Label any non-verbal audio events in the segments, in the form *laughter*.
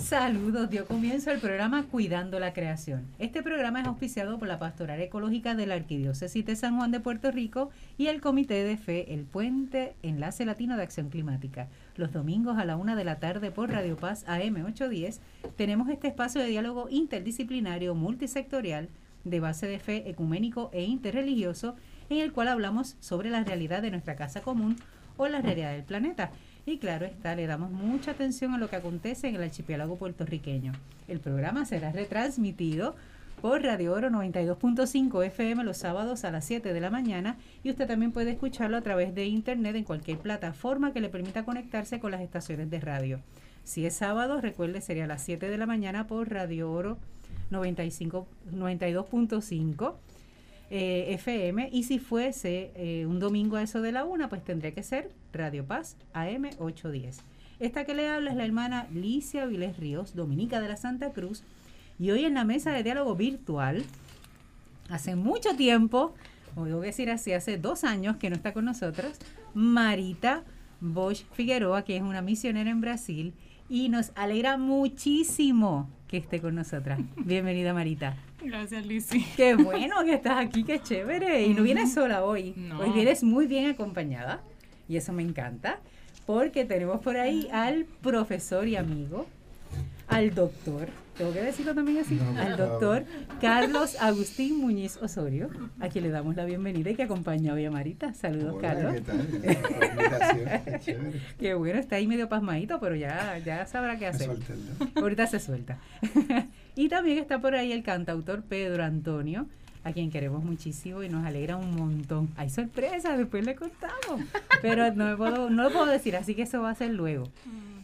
Saludos, dio comienzo el programa Cuidando la Creación. Este programa es auspiciado por la Pastoral Ecológica de la Arquidiócesis de San Juan de Puerto Rico y el Comité de Fe El Puente Enlace Latino de Acción Climática. Los domingos a la una de la tarde por Radio Paz AM 810 tenemos este espacio de diálogo interdisciplinario multisectorial de base de fe ecuménico e interreligioso en el cual hablamos sobre la realidad de nuestra casa común o la realidad del planeta. Y claro está, le damos mucha atención a lo que acontece en el archipiélago puertorriqueño. El programa será retransmitido por Radio Oro 92.5 FM los sábados a las 7 de la mañana y usted también puede escucharlo a través de internet en cualquier plataforma que le permita conectarse con las estaciones de radio. Si es sábado, recuerde, sería a las 7 de la mañana por Radio Oro 95, 92.5 eh, FM y si fuese eh, un domingo a eso de la una, pues tendría que ser Radio Paz AM 810. Esta que le habla es la hermana Licia Viles Ríos, dominica de la Santa Cruz, y hoy en la mesa de diálogo virtual, hace mucho tiempo, o debo decir así, hace dos años que no está con nosotros, Marita Bosch Figueroa, que es una misionera en Brasil, y nos alegra muchísimo que esté con nosotras. Bienvenida Marita. Gracias, Lizzy. Qué bueno que estás aquí, qué chévere. Y no vienes sola hoy. No. Hoy vienes muy bien acompañada. Y eso me encanta. Porque tenemos por ahí al profesor y amigo, al doctor, tengo que decirlo también así, No, al doctor Carlos Agustín Muñiz Osorio, a quien le damos la bienvenida y que acompaña hoy a Marita. Saludos, Hola, Carlos. ¿qué tal? Qué *laughs* bueno, está ahí medio pasmadito, pero ya, ya sabrá qué hacer. Ahorita se suelta. *laughs* y también está por ahí el cantautor Pedro Antonio, a quien queremos muchísimo y nos alegra un montón. Hay sorpresas, después le contamos. Pero no, puedo, no lo puedo decir, así que eso va a ser luego.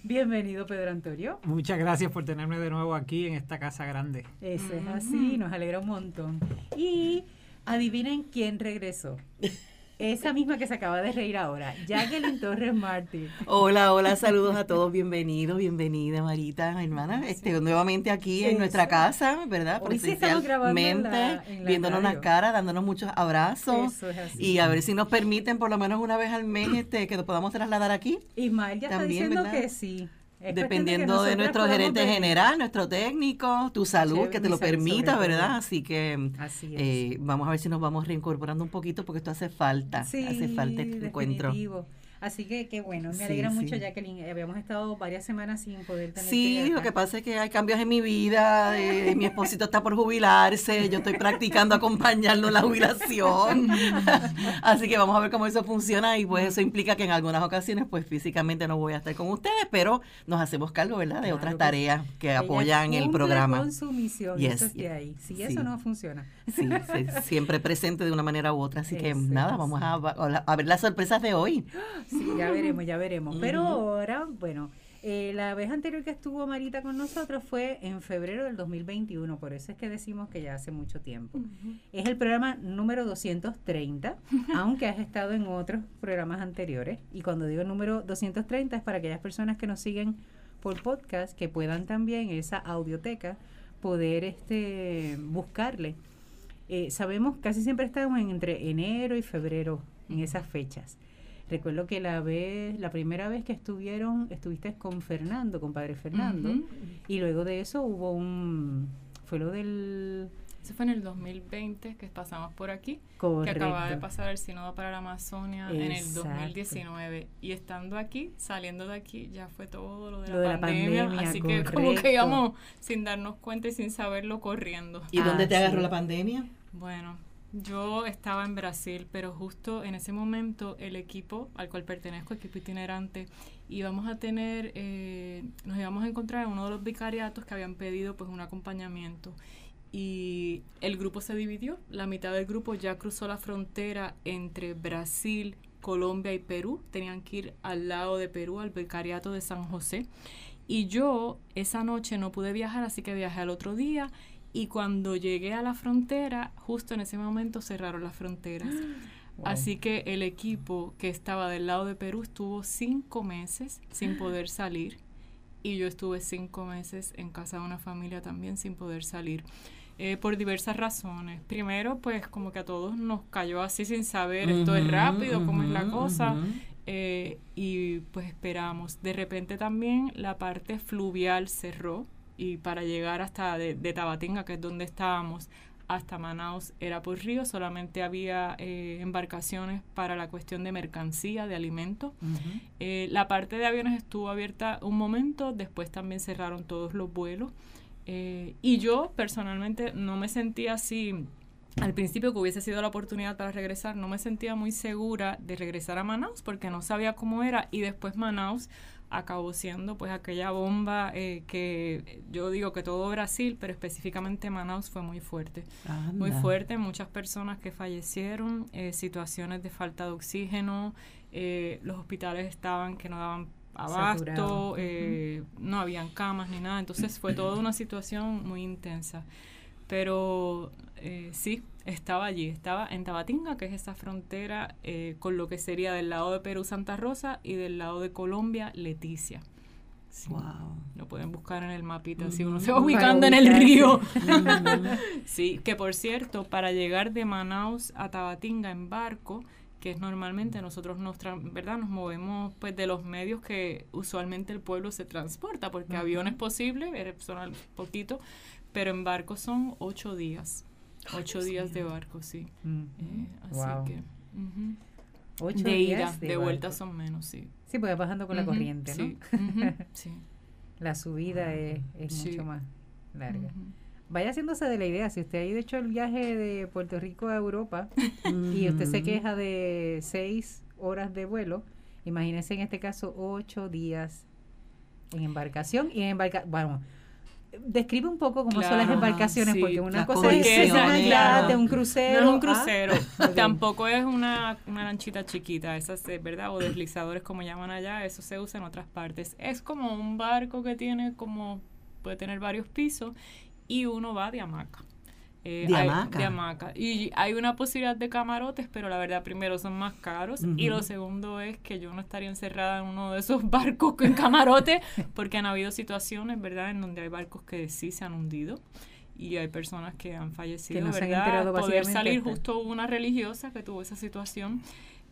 Bienvenido, Pedro Antonio. Muchas gracias por tenerme de nuevo aquí en esta casa grande. Eso es así, nos alegra un montón. Y adivinen quién regresó. *laughs* Esa misma que se acaba de reír ahora, Jacqueline Torres Martín. Hola, hola, saludos a todos, bienvenidos, bienvenida Marita, hermana, este, nuevamente aquí en nuestra casa, ¿verdad? Hoy sí estamos grabando en la- Presencialmente, en la viéndonos las caras, dándonos muchos abrazos Eso es así. y a ver si nos permiten por lo menos una vez al mes este, que nos podamos trasladar aquí, Ismael ya También, está diciendo ¿verdad? que sí. Es dependiendo de, nuestro gerente general, nuestro técnico, tu salud, Chévere, que te lo salud, permita. ¿verdad? Así que Así eh, vamos a ver si nos vamos reincorporando un poquito porque esto hace falta, Sí, hace falta este encuentro. Así que qué bueno, me Sí, alegra sí. mucho, Jacqueline. Eh, Habíamos estado varias semanas sin poder tener Sí, lo que pasa es que hay cambios en mi vida, eh, mi esposito está por jubilarse, yo estoy practicando acompañarlo en la jubilación, *laughs* así que vamos a ver cómo eso funciona y pues eso implica que en algunas ocasiones pues físicamente no voy a estar con ustedes, pero nos hacemos cargo, ¿verdad?, de Claro otras tareas que apoyan el programa. con su misión, Yes, eso es de ahí. Si Sí. eso no funciona. Sí, sí, siempre presente de una manera u otra, así que nada, vamos a, a- a ver las sorpresas de hoy. Sí, ya veremos, ya veremos. Pero ahora, bueno, eh, la vez anterior que estuvo Marita con nosotros fue en febrero del 2021, por eso es que decimos que ya hace mucho tiempo. Es el programa número 230, *laughs* aunque has estado en otros programas anteriores. Y cuando digo número 230 es para aquellas personas que nos siguen por podcast, que puedan también esa audioteca poder este buscarle. Eh, sabemos, casi siempre estamos en entre enero y febrero en esas fechas. Recuerdo que la vez, la primera vez que estuvieron, estuviste con Fernando, con Padre Fernando, y luego de eso hubo un, fue lo del Eso fue en el 2020 que pasamos por aquí, correcto. que acababa de pasar el Sínodo para la Amazonia en el Exacto. 2019. Y estando aquí, saliendo de aquí, ya fue todo lo de, Lo la, de la pandemia, pandemia, Así que como que íbamos sin darnos cuenta y sin saberlo corriendo. ¿Y dónde te Ah, agarró la pandemia? Bueno, yo estaba en Brasil, pero justo en ese momento el equipo al cual pertenezco, equipo itinerante, íbamos a tener, eh, nos íbamos a encontrar en uno de los vicariatos que habían pedido pues un acompañamiento. Y el grupo se dividió, la mitad del grupo ya cruzó la frontera entre Brasil, Colombia y Perú, tenían que ir al lado de Perú, al vicariato de San José. Y yo esa noche no pude viajar, así que viajé al otro día. Y cuando llegué a la frontera, justo en ese momento cerraron las fronteras. *gasps* Wow. Así que el equipo que estaba del lado de Perú estuvo cinco meses sin *gasps* poder salir. Y yo estuve cinco meses en casa de una familia también sin poder salir. eh, por diversas razones. Primero, pues como que a todos nos cayó así sin saber, esto es rápido, cómo es la cosa. eh, y pues esperamos. De repente también la parte fluvial cerró y para llegar hasta de, de Tabatinga, que es donde estábamos, hasta Manaus era por río, solamente había eh, embarcaciones para la cuestión de mercancía, de alimentos. Eh, la parte de aviones estuvo abierta un momento, después también cerraron todos los vuelos. Eh, y yo personalmente no me sentía así, al principio que hubiese sido la oportunidad para regresar, no me sentía muy segura de regresar a Manaus porque no sabía cómo era y después Manaus acabó siendo pues aquella bomba eh, que yo digo que todo Brasil, pero específicamente Manaus fue muy fuerte. Muy fuerte, muchas personas que fallecieron, eh, situaciones de falta de oxígeno, eh, los hospitales estaban que no daban abasto, no habían camas ni nada, entonces fue toda una situación muy intensa. Pero sí, estaba allí, estaba en Tabatinga, que es esa frontera eh, con lo que sería del lado de Perú Santa Rosa y del lado de Colombia Leticia. Wow. Lo pueden buscar en el mapita, si uno se va ubicando en el río. *laughs* sí, que por cierto, para llegar de Manaus a Tabatinga en barco, que es normalmente nosotros nos, ¿verdad? nos movemos pues de los medios que usualmente el pueblo se transporta, porque avión es posible, son poquito, pero en barco son ocho días. Ocho días de barco, sí. Eh, así que. Ocho de días de, vuelta son menos, sí. Sí, porque bajando con la corriente, ¿no? Sí. *laughs* sí. La subida es, es mucho más larga. Vaya haciéndose de la idea, si usted ha hecho el viaje de Puerto Rico a Europa *laughs* y usted se queja de seis horas de vuelo, imagínese en este caso ocho días en embarcación y en embarcación, bueno, describe un poco cómo son las embarcaciones, porque una cosa es una un crucero. No es un crucero, *laughs* tampoco es una, una lanchita chiquita, esas, ¿verdad? O deslizadores como llaman allá, eso se usa en otras partes. Es como un barco que tiene como, puede tener varios pisos y uno va de hamaca. Eh, de, hamaca. Y hay una posibilidad de camarotes, pero la verdad, primero son más caros. Y lo segundo es que yo no estaría encerrada en uno de esos *laughs* barcos con camarote, porque han habido situaciones, ¿verdad?, en donde hay barcos que sí se han hundido y hay personas que han fallecido, que ¿verdad? Poder salir justo una religiosa que tuvo esa situación,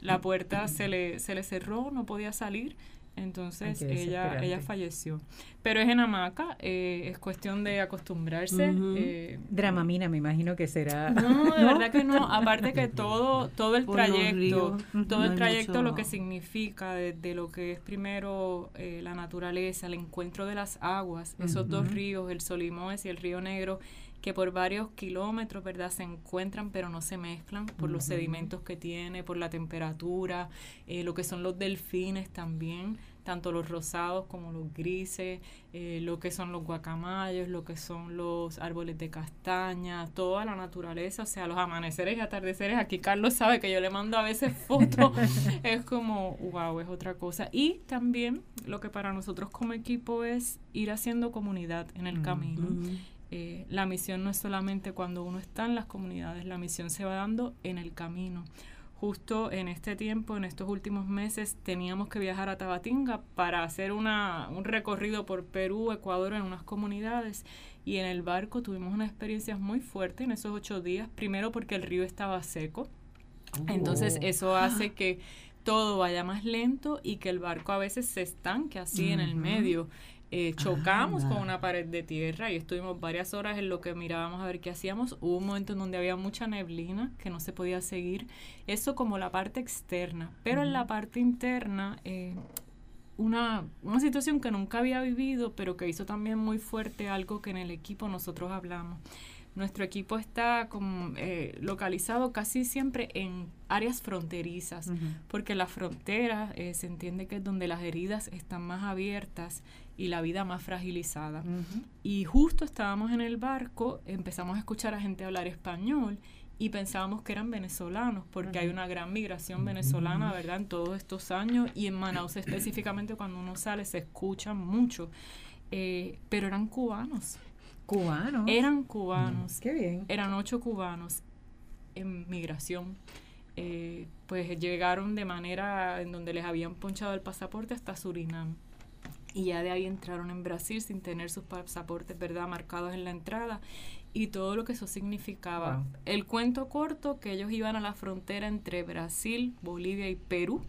la puerta se le, se le cerró, no podía salir entonces ella, ella falleció. Pero es en hamaca, eh, es cuestión de acostumbrarse. Eh, Dramamina, me imagino que será. No, de *laughs* verdad que no. Aparte que todo, todo el trayecto, todo el trayecto lo que significa de, lo que es primero eh, la naturaleza, el encuentro de las aguas, esos dos ríos, el Solimoes y el Río Negro, que por varios kilómetros, ¿verdad? Se encuentran pero no se mezclan por los sedimentos que tiene, por la temperatura, lo que son los delfines también tanto los rosados como los grises, eh, lo que son los guacamayos, lo que son los árboles de castaña, toda la naturaleza, o sea, los amaneceres y atardeceres. Aquí Carlos sabe que yo le mando a veces *laughs* fotos, es como, wow, es otra cosa. Y también lo que para nosotros como equipo es ir haciendo comunidad en el camino. Eh, la misión no es solamente cuando uno está en las comunidades, la misión se va dando en el camino justo en este tiempo, en estos últimos meses, teníamos que viajar a Tabatinga para hacer una, un recorrido por Perú, Ecuador, en unas comunidades. Y en el barco tuvimos una experiencia muy fuerte en esos ocho días. Primero porque el río estaba seco. Entonces oh. eso hace que todo vaya más lento y que el barco a veces se estanque así en el medio. Eh, chocamos con una pared de tierra y estuvimos varias horas en lo que mirábamos a ver qué hacíamos. Hubo un momento en donde había mucha neblina que no se podía seguir. Eso como la parte externa. Pero en la parte interna, eh, una, una situación que nunca había vivido, pero que hizo también muy fuerte algo que en el equipo nosotros hablamos. Nuestro equipo está como, eh, localizado casi siempre en áreas fronterizas, porque la frontera se entiende que es donde las heridas están más abiertas y la vida más fragilizada. Y justo estábamos en el barco, empezamos a escuchar a gente hablar español y pensábamos que eran venezolanos, porque hay una gran migración venezolana, ¿verdad?, en todos estos años y en Manaus *coughs* específicamente cuando uno sale se escucha mucho, eh, pero eran cubanos. ¿Cubanos? Eran cubanos. Qué bien. Eran ocho cubanos en migración. Eh, pues llegaron de manera en donde les habían ponchado el pasaporte hasta Surinam y ya de ahí entraron en Brasil sin tener sus pasaportes, ¿verdad?, marcados en la entrada y todo lo que eso significaba. El cuento corto que ellos iban a la frontera entre Brasil, Bolivia y Perú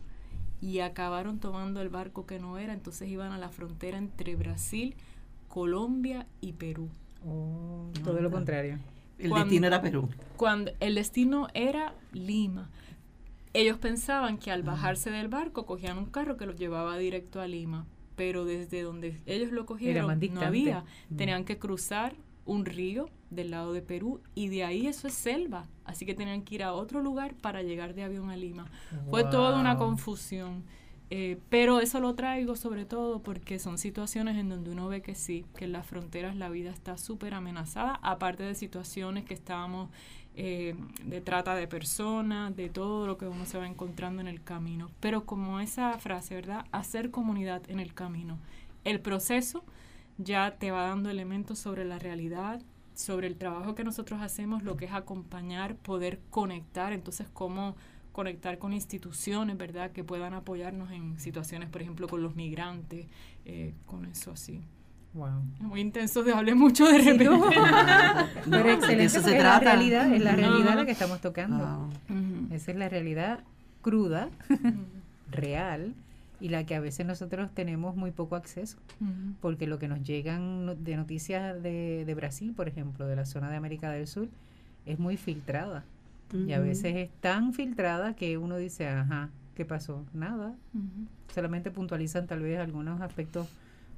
y acabaron tomando el barco que no era, entonces iban a la frontera entre Brasil, Colombia y Perú. Oh, todo lo contrario. El Cuando- destino era Perú. Cuando el destino era Lima. Ellos pensaban que al bajarse del barco cogían un carro que los llevaba directo a Lima, pero desde donde ellos lo cogieron no había. Tenían que cruzar un río del lado de Perú y de ahí eso es selva, así que tenían que ir a otro lugar para llegar de avión a Lima. Fue toda una confusión. eh, pero eso lo traigo sobre todo porque son situaciones en donde uno ve que sí, que en las fronteras la vida está súper amenazada, aparte de situaciones que estábamos eh, de trata de personas, de todo lo que uno se va encontrando en el camino. Pero como esa frase, ¿verdad? Hacer comunidad en el camino. El proceso ya te va dando elementos sobre la realidad, sobre el trabajo que nosotros hacemos, lo que es acompañar, poder conectar, entonces cómo conectar con instituciones, ¿verdad? Que puedan apoyarnos en situaciones, por ejemplo, con los migrantes, eh, con eso así. Wow. Es muy intenso, de hablé mucho de Sí, repente. *laughs* *laughs* no. No, Pero excelente, eso se es la trata. realidad, es la realidad Ajá. la que estamos tocando. Ah. Esa es la realidad cruda, *laughs* real, y la que a veces nosotros tenemos muy poco acceso, porque lo que nos llegan no- de noticias de, de Brasil, por ejemplo, de la zona de América del Sur, es muy filtrada. Y a veces es tan filtrada que uno dice, ajá, ¿qué pasó? Nada. Solamente puntualizan tal vez algunos aspectos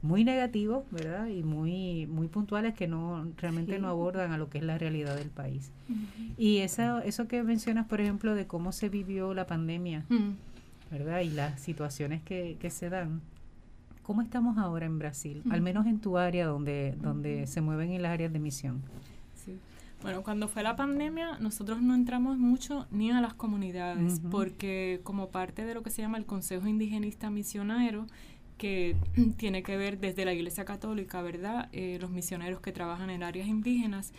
muy negativos, ¿verdad? Y muy, muy puntuales que no realmente Sí. no abordan a lo que es la realidad del país. Ujú. Y esa, eso que mencionas, por ejemplo, de cómo se vivió la pandemia, Ujú. ¿verdad? Y las situaciones que, que se dan. ¿Cómo estamos ahora en Brasil? Al Ujú. menos en tu área donde, donde se mueven en las áreas de misión. Sí. Bueno, cuando fue la pandemia, nosotros no entramos mucho ni a las comunidades, porque como parte de lo que se llama el Consejo Indigenista Misionero, que *clears throat* tiene que ver desde la Iglesia Católica, ¿verdad? Eh, los misioneros que trabajan en áreas indígenas,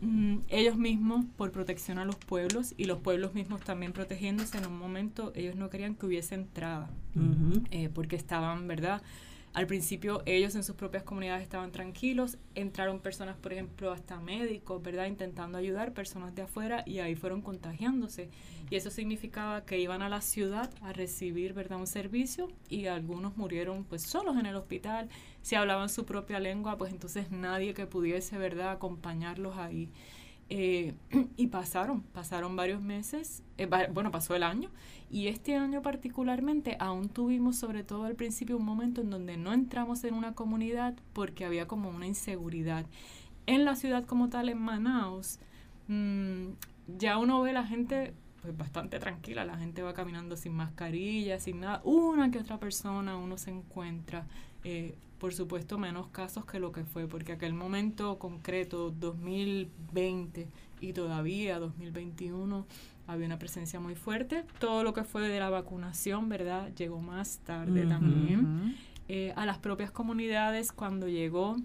mm, ellos mismos, por protección a los pueblos, y los pueblos mismos también protegiéndose en un momento, ellos no querían que hubiese entrada eh, porque estaban, ¿verdad? Al principio ellos en sus propias comunidades estaban tranquilos, entraron personas, por ejemplo, hasta médicos, ¿verdad? Intentando ayudar personas de afuera y ahí fueron contagiándose. Y eso significaba que iban a la ciudad a recibir, ¿verdad? Un servicio y algunos murieron pues solos en el hospital. Si hablaban su propia lengua, pues entonces nadie que pudiese, ¿verdad? Acompañarlos ahí. Eh, *clears throat* y pasaron, pasaron varios meses, eh, bueno, pasó el año, y este año particularmente aún tuvimos, sobre todo al principio, un momento en donde no entramos en una comunidad porque había como una inseguridad. En la ciudad como tal, en Manaus, mm, ya uno ve la gente pues bastante tranquila, la gente va caminando sin mascarilla, sin nada, una que otra persona uno se encuentra, eh, por supuesto menos casos que lo que fue, porque aquel momento concreto, 2020 y todavía 2021, había una presencia muy fuerte. Todo lo que fue de la vacunación, ¿verdad? Llegó más tarde también. Eh, a las propias comunidades, cuando llegó,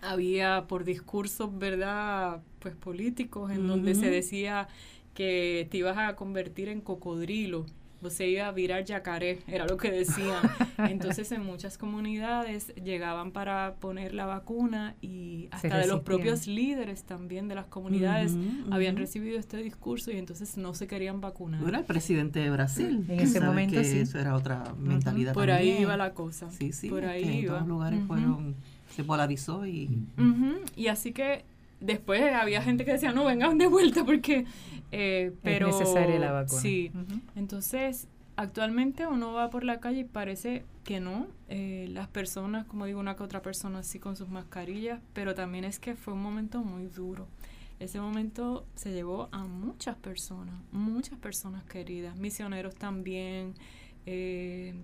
había por discursos, ¿verdad? Pues políticos, en donde se decía que te ibas a convertir en cocodrilo. Se iba a virar yacaré, era lo que decían. Entonces en muchas comunidades llegaban para poner la vacuna y hasta de los propios líderes también de las comunidades Ujú, habían ujú. recibido este discurso y entonces no se querían vacunar. Bueno, el presidente de Brasil. En ese momento que sí. Eso era otra mentalidad. Por ahí iba la cosa. Sí, sí. Por ahí que en iba. todos lugares Ujú. fueron. Se polarizó y. Ujú, Y así que después había gente que decía, no, vengan de vuelta porque... eh, pero, es necesaria la vacuna. Sí. Entonces, actualmente uno va por la calle y parece que no. eh, las personas, como digo, una que otra persona así con sus mascarillas, pero también es que fue un momento muy duro. Ese momento se llevó a muchas personas, muchas personas queridas, misioneros también, eh,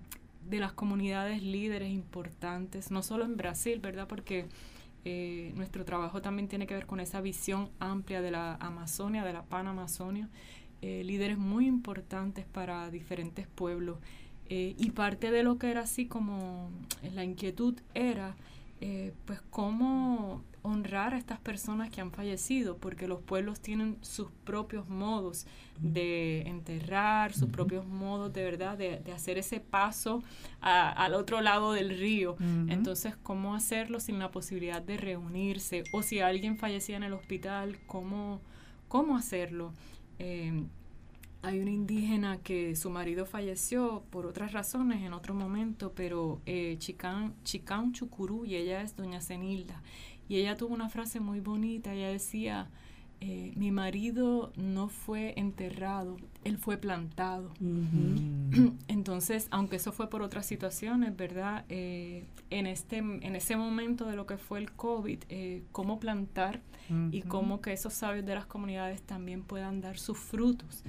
de las comunidades líderes importantes, no solo en Brasil, ¿verdad? Porque eh, nuestro trabajo también tiene que ver con esa visión amplia de la Amazonia, de la Panamazonia, eh, líderes muy importantes para diferentes pueblos. Eh, y parte de lo que era así como la inquietud era, eh, pues, cómo honrar a estas personas que han fallecido, porque los pueblos tienen sus propios modos de enterrar, sus propios modos de verdad de, de hacer ese paso a- al otro lado del río. Entonces, ¿cómo hacerlo sin la posibilidad de reunirse? O si alguien fallecía en el hospital, ¿cómo, cómo hacerlo? Eh, hay una indígena que su marido falleció por otras razones en otro momento, pero eh, Chicán, Chicán Chucurú, y ella es doña Cenilda. Y ella tuvo una frase muy bonita, ella decía, eh, mi marido no fue enterrado, él fue plantado. *clears throat* Entonces, aunque eso fue por otras situaciones, ¿verdad? Eh, en, este, en ese momento de lo que fue el COVID, eh, cómo plantar y cómo que esos sabios de las comunidades también puedan dar sus frutos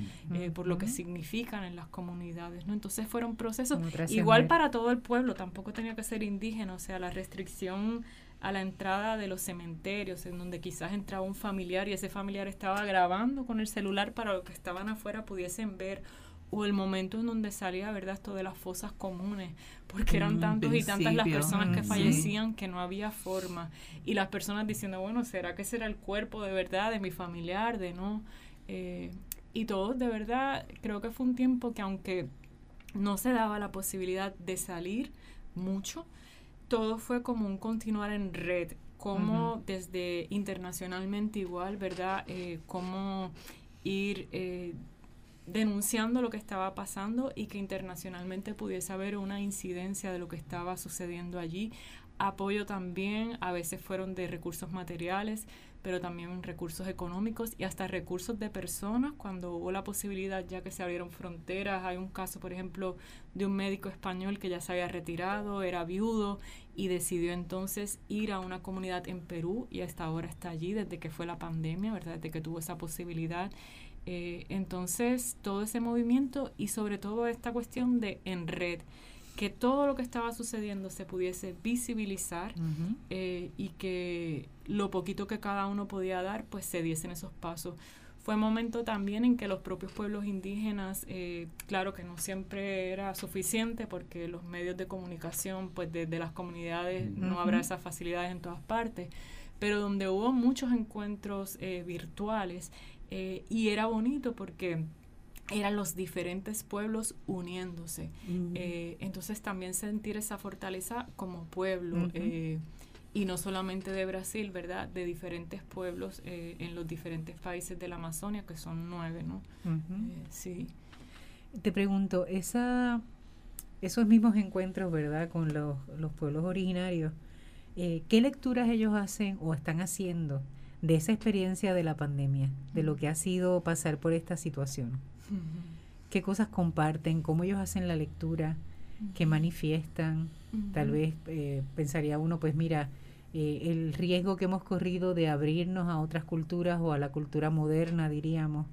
por lo que significan en las comunidades, ¿no? Entonces fueron procesos igual para todo el pueblo, tampoco tenía que ser indígena, o sea, la restricción a la entrada de los cementerios, en donde quizás entraba un familiar y ese familiar estaba grabando con el celular para los que estaban afuera pudiesen ver, o el momento en donde salía, ¿verdad?, esto de las fosas comunes, porque eran mm, tantos y tantas las personas que mm, fallecían que no había forma, y las personas diciendo, bueno, ¿será que será el cuerpo de verdad de mi familiar, de no? Eh, y todos, de verdad, creo que fue un tiempo que aunque no se daba la posibilidad de salir mucho, todo fue como un continuar en red, como desde internacionalmente igual, ¿verdad? Eh, cómo ir eh, denunciando lo que estaba pasando y que internacionalmente pudiese haber una incidencia de lo que estaba sucediendo allí. Apoyo también, a veces fueron de recursos materiales, pero también recursos económicos y hasta recursos de personas cuando hubo la posibilidad ya que se abrieron fronteras. Hay un caso, por ejemplo, de un médico español que ya se había retirado, era viudo y decidió entonces ir a una comunidad en Perú y hasta ahora está allí desde que fue la pandemia, ¿verdad? Desde que tuvo esa posibilidad. Eh, entonces, todo ese movimiento y sobre todo esta cuestión de en red que todo lo que estaba sucediendo se pudiese visibilizar eh, y que lo poquito que cada uno podía dar, pues se diesen esos pasos. Fue momento también en que los propios pueblos indígenas, eh, claro que no siempre era suficiente porque los medios de comunicación, pues desde las comunidades no habrá esas facilidades en todas partes, pero donde hubo muchos encuentros eh, virtuales y era bonito porque eran los diferentes pueblos uniéndose. Eh, entonces también sentir esa fortaleza como pueblo. Eh, y no solamente de Brasil, ¿verdad? De diferentes pueblos eh, en los diferentes países de la Amazonia, que son nueve, ¿no? sí. Te pregunto, esa, esos mismos encuentros, ¿verdad? Con los, los pueblos originarios, ¿qué lecturas ellos hacen o están haciendo de esa experiencia de la pandemia, de lo que ha sido pasar por esta situación? qué cosas comparten, cómo ellos hacen la lectura, qué manifiestan. Tal vez eh, pensaría uno, pues mira, eh, el riesgo que hemos corrido de abrirnos a otras culturas o a la cultura moderna, diríamos,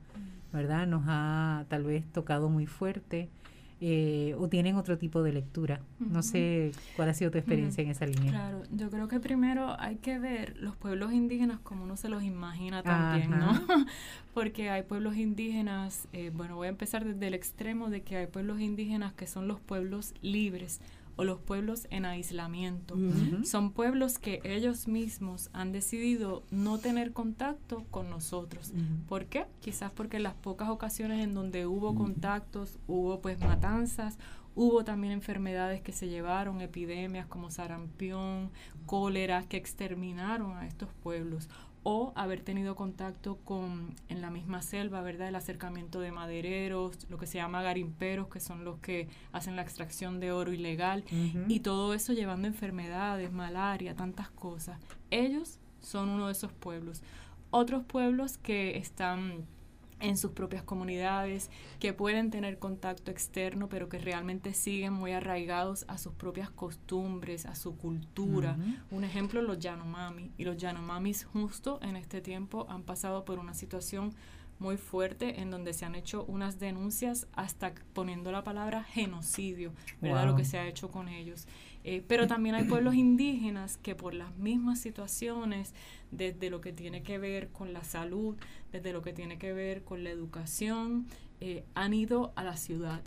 ¿verdad? Nos ha tal vez tocado muy fuerte. Eh, o tienen otro tipo de lectura. No sé cuál ha sido tu experiencia en esa línea. Claro, yo creo que primero hay que ver los pueblos indígenas como uno se los imagina también, ¿no? *laughs* Porque hay pueblos indígenas, eh, bueno, voy a empezar desde el extremo de que hay pueblos indígenas que son los pueblos libres, o los pueblos en aislamiento. Son pueblos que ellos mismos han decidido no tener contacto con nosotros. ¿Por qué? Quizás porque en las pocas ocasiones en donde hubo contactos, hubo pues matanzas, hubo también enfermedades que se llevaron, epidemias como sarampión, cólera, que exterminaron a estos pueblos o haber tenido contacto con en la misma selva, ¿verdad? El acercamiento de madereros, lo que se llama garimperos, que son los que hacen la extracción de oro ilegal, y todo eso llevando enfermedades, malaria, tantas cosas. Ellos son uno de esos pueblos. Otros pueblos que están en sus propias comunidades, que pueden tener contacto externo, pero que realmente siguen muy arraigados a sus propias costumbres, a su cultura. Un ejemplo, los Yanomami. Y los Yanomamis justo en este tiempo han pasado por una situación muy fuerte en donde se han hecho unas denuncias hasta poniendo la palabra genocidio, ¿verdad? Lo que se ha hecho con ellos. Eh, pero también hay pueblos indígenas que por las mismas situaciones, desde lo que tiene que ver con la salud, desde lo que tiene que ver con la educación, eh, han ido a la ciudad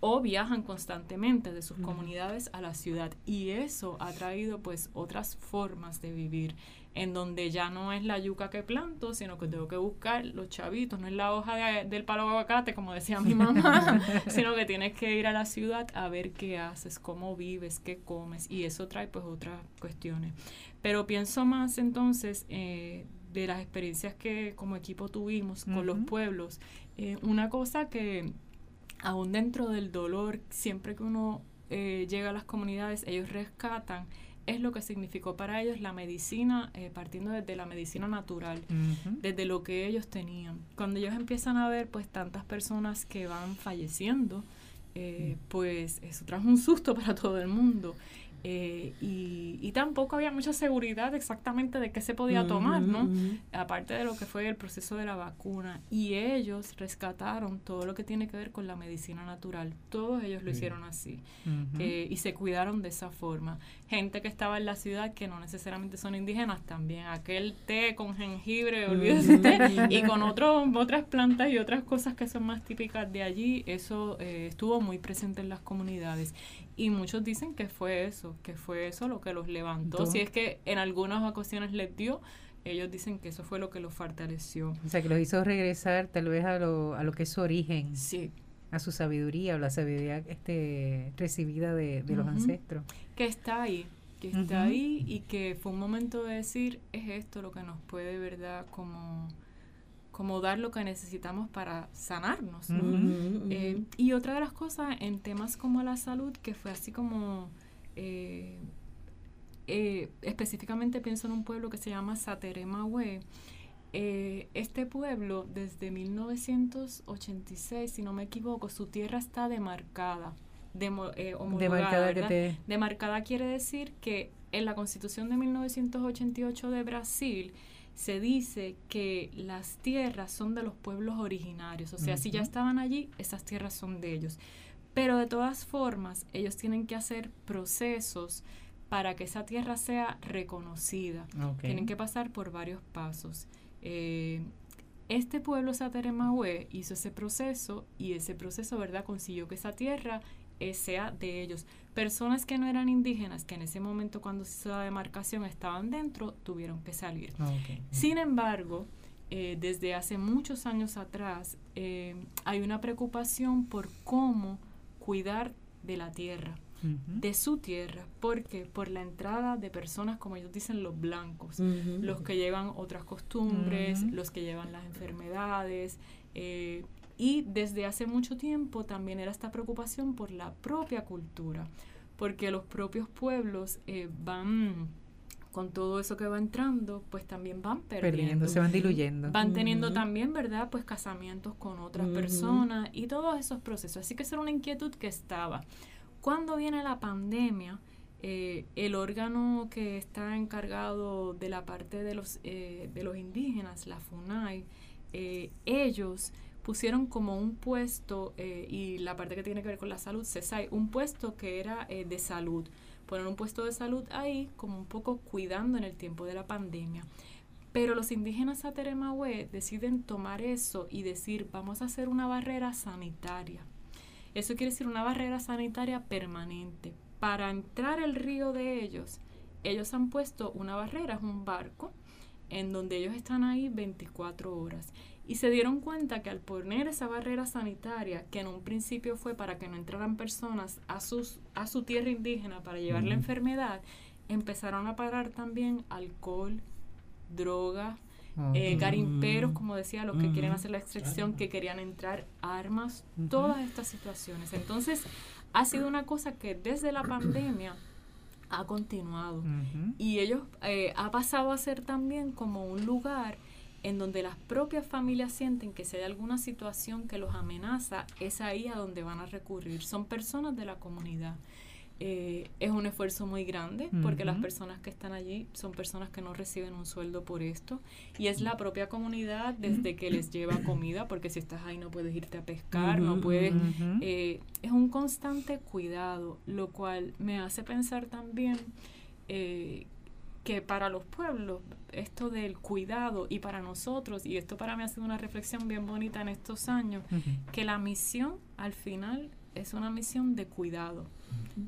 o viajan constantemente de sus comunidades a la ciudad y eso ha traído pues otras formas de vivir en donde ya no es la yuca que planto, sino que tengo que buscar los chavitos, no es la hoja del palo de aguacate, como decía mi *laughs* mamá, sino que tienes que ir a la ciudad a ver qué haces, cómo vives, qué comes, y eso trae pues otras cuestiones. Pero pienso más entonces eh, de las experiencias que como equipo tuvimos con los pueblos, eh, una cosa que aún dentro del dolor, siempre que uno eh, llega a las comunidades, ellos rescatan, es lo que significó para ellos la medicina, eh, partiendo desde la medicina natural desde lo que ellos tenían. Cuando ellos empiezan a ver pues tantas personas que van falleciendo, eh, pues eso trajo un susto *laughs* para todo el mundo. Eh, y, y tampoco había mucha seguridad exactamente de qué se podía tomar, ¿no? Aparte de lo que fue el proceso de la vacuna. Y ellos rescataron todo lo que tiene que ver con la medicina natural. Todos ellos lo hicieron así. Eh, y se cuidaron de esa forma. Gente que estaba en la ciudad que no necesariamente son indígenas también. Aquel té con jengibre, olvídese *laughs* y con otro, otras plantas y otras cosas que son más típicas de allí, eso eh, estuvo muy presente en las comunidades. Y muchos dicen que fue eso, que fue eso lo que los levantó. Si es que en algunas ocasiones les dio, ellos dicen que eso fue lo que los fortaleció. O sea, que los hizo regresar tal vez a lo, a lo que es su origen, Sí, a su sabiduría o la sabiduría este, recibida de, de los Ujú. ancestros. que está ahí, que está Ujú. ahí y que fue un momento de decir, es esto lo que nos puede, ¿verdad? Como, como dar lo que necesitamos para sanarnos, ¿no? Ujú. Ujú, Eh, y otra de las cosas en temas como la salud, que fue así como, eh, eh, específicamente pienso en un pueblo que se llama Sateremahue. Eh, este pueblo, desde 1986, si no me equivoco, su tierra está demarcada, demo- eh, Demarcada. Demarcada quiere decir que en la constitución de 1988 de Brasil se dice que las tierras son de los pueblos originarios, o sea, si ya estaban allí, esas tierras son de ellos. Pero de todas formas, ellos tienen que hacer procesos para que esa tierra sea reconocida. Tienen que pasar por varios pasos. Eh, este pueblo Sateremahue hizo ese proceso y ese proceso, ¿verdad?, consiguió que esa tierra eh, sea de ellos. Personas que no eran indígenas, que en ese momento cuando se hizo la demarcación estaban dentro, tuvieron que salir. Ok. Sin embargo, eh, desde hace muchos años atrás hay una preocupación por cómo cuidar de la tierra de su tierra. ¿Por qué? Por la entrada de personas, como ellos dicen, los blancos. Los que llevan otras costumbres, los que llevan las enfermedades. eh, y desde hace mucho tiempo también era esta preocupación por la propia cultura. Porque los propios pueblos eh, van, con todo eso que va entrando, pues también van perdiendo. Perdiendo, se van diluyendo. Van teniendo también, ¿verdad? Pues casamientos con otras personas y todos esos procesos. Así que esa era una inquietud que estaba. Cuando viene la pandemia, eh, el órgano que está encargado de la parte de los, eh, de los indígenas, la FUNAI, eh, ellos pusieron como un puesto, eh, y la parte que tiene que ver con la salud, CESAI, un puesto que era eh, de salud. Poner un puesto de salud ahí como un poco cuidando en el tiempo de la pandemia. Pero los indígenas Sateremahue deciden tomar eso y decir, vamos a hacer una barrera sanitaria. Eso quiere decir una barrera sanitaria permanente. Para entrar el río de ellos, ellos han puesto una barrera, es un barco, en donde ellos están ahí 24 horas. Y se dieron cuenta que al poner esa barrera sanitaria, que en un principio fue para que no entraran personas a, sus, a su tierra indígena para llevar la enfermedad, empezaron a parar también alcohol, droga, eh, Ok. garimperos, como decía, los que quieren hacer la extracción, que querían entrar, armas, todas estas situaciones. Entonces, ha sido una cosa que desde la pandemia ha continuado. Y ellos eh, ha pasado a ser también como un lugar en donde las propias familias sienten que si hay alguna situación que los amenaza, es ahí a donde van a recurrir. Son personas de la comunidad. Eh, es un esfuerzo muy grande porque las personas que están allí son personas que no reciben un sueldo por esto y es la propia comunidad desde que les lleva comida porque si estás ahí no puedes irte a pescar, no puedes eh, es un constante cuidado, lo cual me hace pensar también eh, que para los pueblos esto del cuidado y para nosotros, y esto para mí ha sido una reflexión bien bonita en estos años, que la misión al final es una misión de cuidado,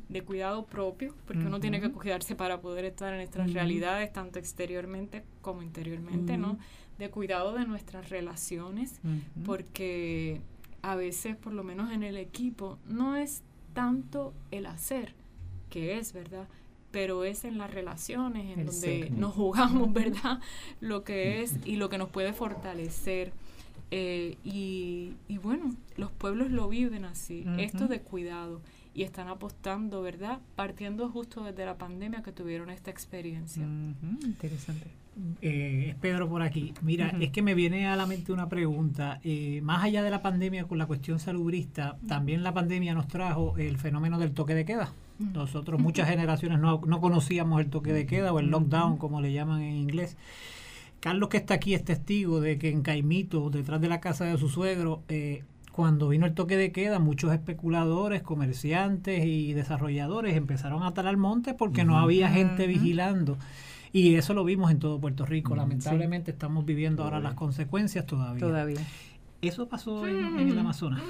de cuidado propio, porque uno tiene que cuidarse para poder estar en nuestras realidades, tanto exteriormente como interiormente, ¿no? De cuidado de nuestras relaciones, porque a veces, por lo menos en el equipo, no es tanto el hacer, que es, ¿verdad? Pero es en las relaciones en El donde nos jugamos, ¿verdad? *laughs* Lo que es y lo que nos puede fortalecer. Eh, y, y bueno, los pueblos lo viven así, Ujú. esto de cuidado, y están apostando, ¿verdad? Partiendo justo desde la pandemia que tuvieron esta experiencia. Interesante. Eh, es Pedro por aquí. Mira, es que me viene a la mente una pregunta. Eh, más allá de la pandemia con la cuestión salubrista, también la pandemia nos trajo el fenómeno del toque de queda. Mm. Nosotros, muchas generaciones no, no conocíamos el toque de queda o el lockdown, como le llaman en inglés. Carlos, que está aquí, es testigo de que en Caimito, detrás de la casa de su suegro, eh, cuando vino el toque de queda, muchos especuladores, comerciantes y desarrolladores empezaron a talar montes porque no había gente vigilando. Y eso lo vimos en todo Puerto Rico. Mm, Lamentablemente estamos viviendo ahora las consecuencias todavía. Todavía. Eso pasó en, en el Amazonas.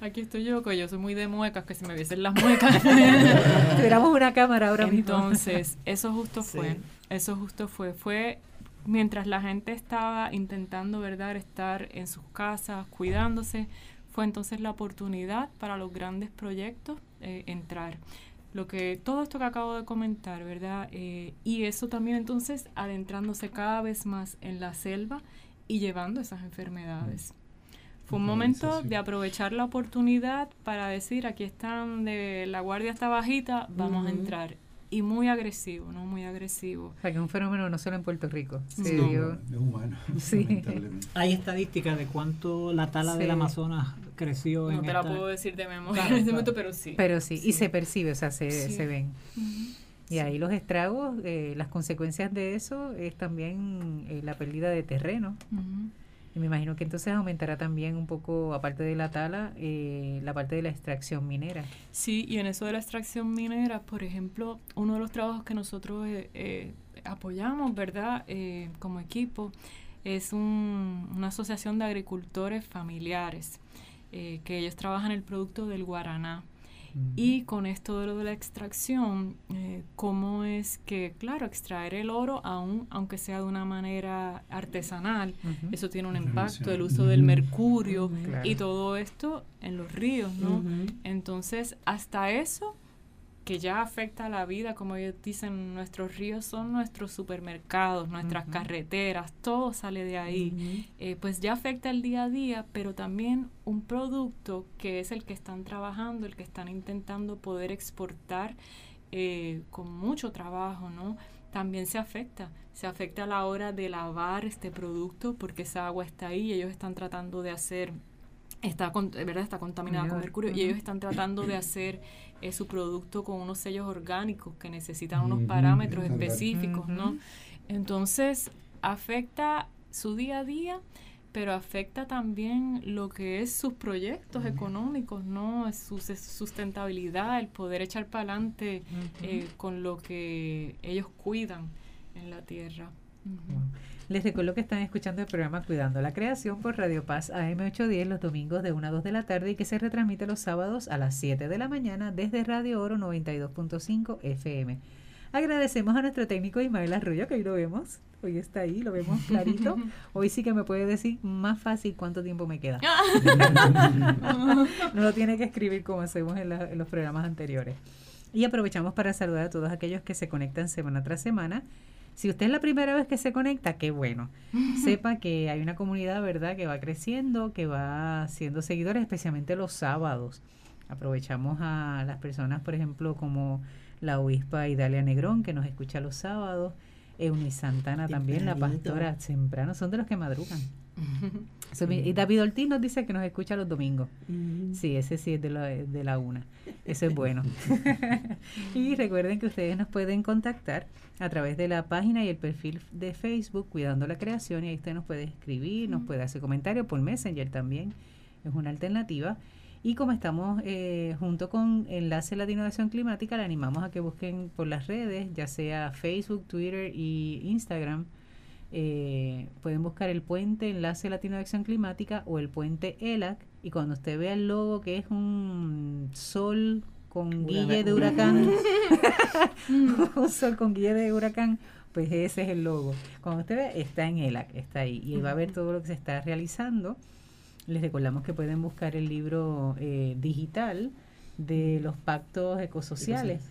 Aquí estoy yo, que yo soy muy de muecas, que si me viesen las muecas. *laughs* Tuviéramos una cámara ahora mismo. Entonces, eso justo Sí. fue, eso justo fue, fue mientras la gente estaba intentando, ¿verdad?, estar en sus casas, cuidándose, fue entonces la oportunidad para los grandes proyectos eh, entrar. Lo que, todo esto que acabo de comentar, ¿verdad? Eh, y eso también entonces adentrándose cada vez más en la selva y llevando esas enfermedades. Fue un momento de aprovechar la oportunidad para decir, aquí están, de la guardia está bajita, vamos a entrar. Y muy agresivo, ¿no? Muy agresivo. O sea, que es un fenómeno no solo en Puerto Rico. No. dio- Es humano, *laughs* Sí. lamentablemente. Hay estadísticas de cuánto la tala Sí. del Amazonas creció No en te la puedo decir de memoria Claro, en este momento, pero sí. Pero sí, y Sí. se percibe, o sea, se, Sí. se ven. Y ahí los estragos, eh, las consecuencias de eso es también eh, la pérdida de terreno. Ujú. Y me imagino que entonces aumentará también un poco, aparte de la tala, eh, la parte de la extracción minera. Sí, y en eso de la extracción minera, por ejemplo, uno de los trabajos que nosotros eh, eh, apoyamos, ¿verdad? Como equipo, es un- una asociación de agricultores familiares, que ellos trabajan el producto del guaraná. Y con esto de lo de la extracción, eh, cómo es que, claro, extraer el oro, aún, aunque sea de una manera artesanal, eso tiene un impacto, el uso del mercurio. Claro. y todo esto en los ríos, ¿no? Entonces, hasta eso que ya afecta a la vida, como ellos dicen, nuestros ríos son nuestros supermercados, nuestras carreteras, todo sale de ahí. Eh, pues ya afecta el día a día, pero también un producto que es el que están trabajando, el que están intentando poder exportar eh, con mucho trabajo, ¿no? También se afecta, se afecta a la hora de lavar este producto porque esa agua está ahí, ellos están tratando de hacer está con- verdad está contaminada con mercurio y ellos están tratando de hacer eh, su producto con unos sellos orgánicos que necesitan unos parámetros específicos, ¿no? Entonces, afecta su día a día, pero afecta también lo que es sus proyectos económicos, ¿no? Su sustentabilidad, el poder echar para adelante eh, con lo que ellos cuidan en la tierra. Les recuerdo que están escuchando el programa Cuidando la Creación por Radio Paz AM810 los domingos de 1 a 2 de la tarde y que se retransmite los sábados a las 7 de la mañana desde Radio Oro 92.5 FM. Agradecemos a nuestro técnico Ismael Arroyo, que hoy lo vemos. Hoy está ahí, lo vemos clarito. *laughs* Hoy sí que me puede decir más fácil cuánto tiempo me queda. *laughs* no lo tiene que escribir como hacemos en, la- en los programas anteriores. Y aprovechamos para saludar a todos aquellos que se conectan semana tras semana. Si usted es la primera vez que se conecta, qué bueno. Sepa que hay una comunidad, ¿verdad?, que va creciendo, que va siendo seguidores, especialmente los sábados. Aprovechamos a las personas, por ejemplo, como la obispa Idalia Negrón, que nos escucha los sábados. Eunice Santana también, la pastora temprano, son de los que madrugan. *laughs* Y David Ortiz nos dice que nos escucha los domingos. Ujú. Sí, ese sí es de la, de la una. Eso es bueno. *laughs* y recuerden que ustedes nos pueden contactar a través de la página y el perfil de Facebook Cuidando la Creación y ahí usted nos puede escribir, nos puede hacer comentarios por Messenger también. Es una alternativa. Y como estamos eh, junto con Enlace Latino de Acción Climática, le animamos a que busquen por las redes, ya sea Facebook, Twitter y Instagram. Eh, pueden buscar el puente Enlace Latino de Acción Climática o el puente ELAC y cuando usted vea el logo que es un sol con guille de huracán, *laughs* un sol con guille de huracán, pues ese es el logo. Cuando usted ve, está en ELAC, está ahí y va a ver todo lo que se está realizando. Les recordamos que pueden buscar el libro eh, digital de los pactos ecosociales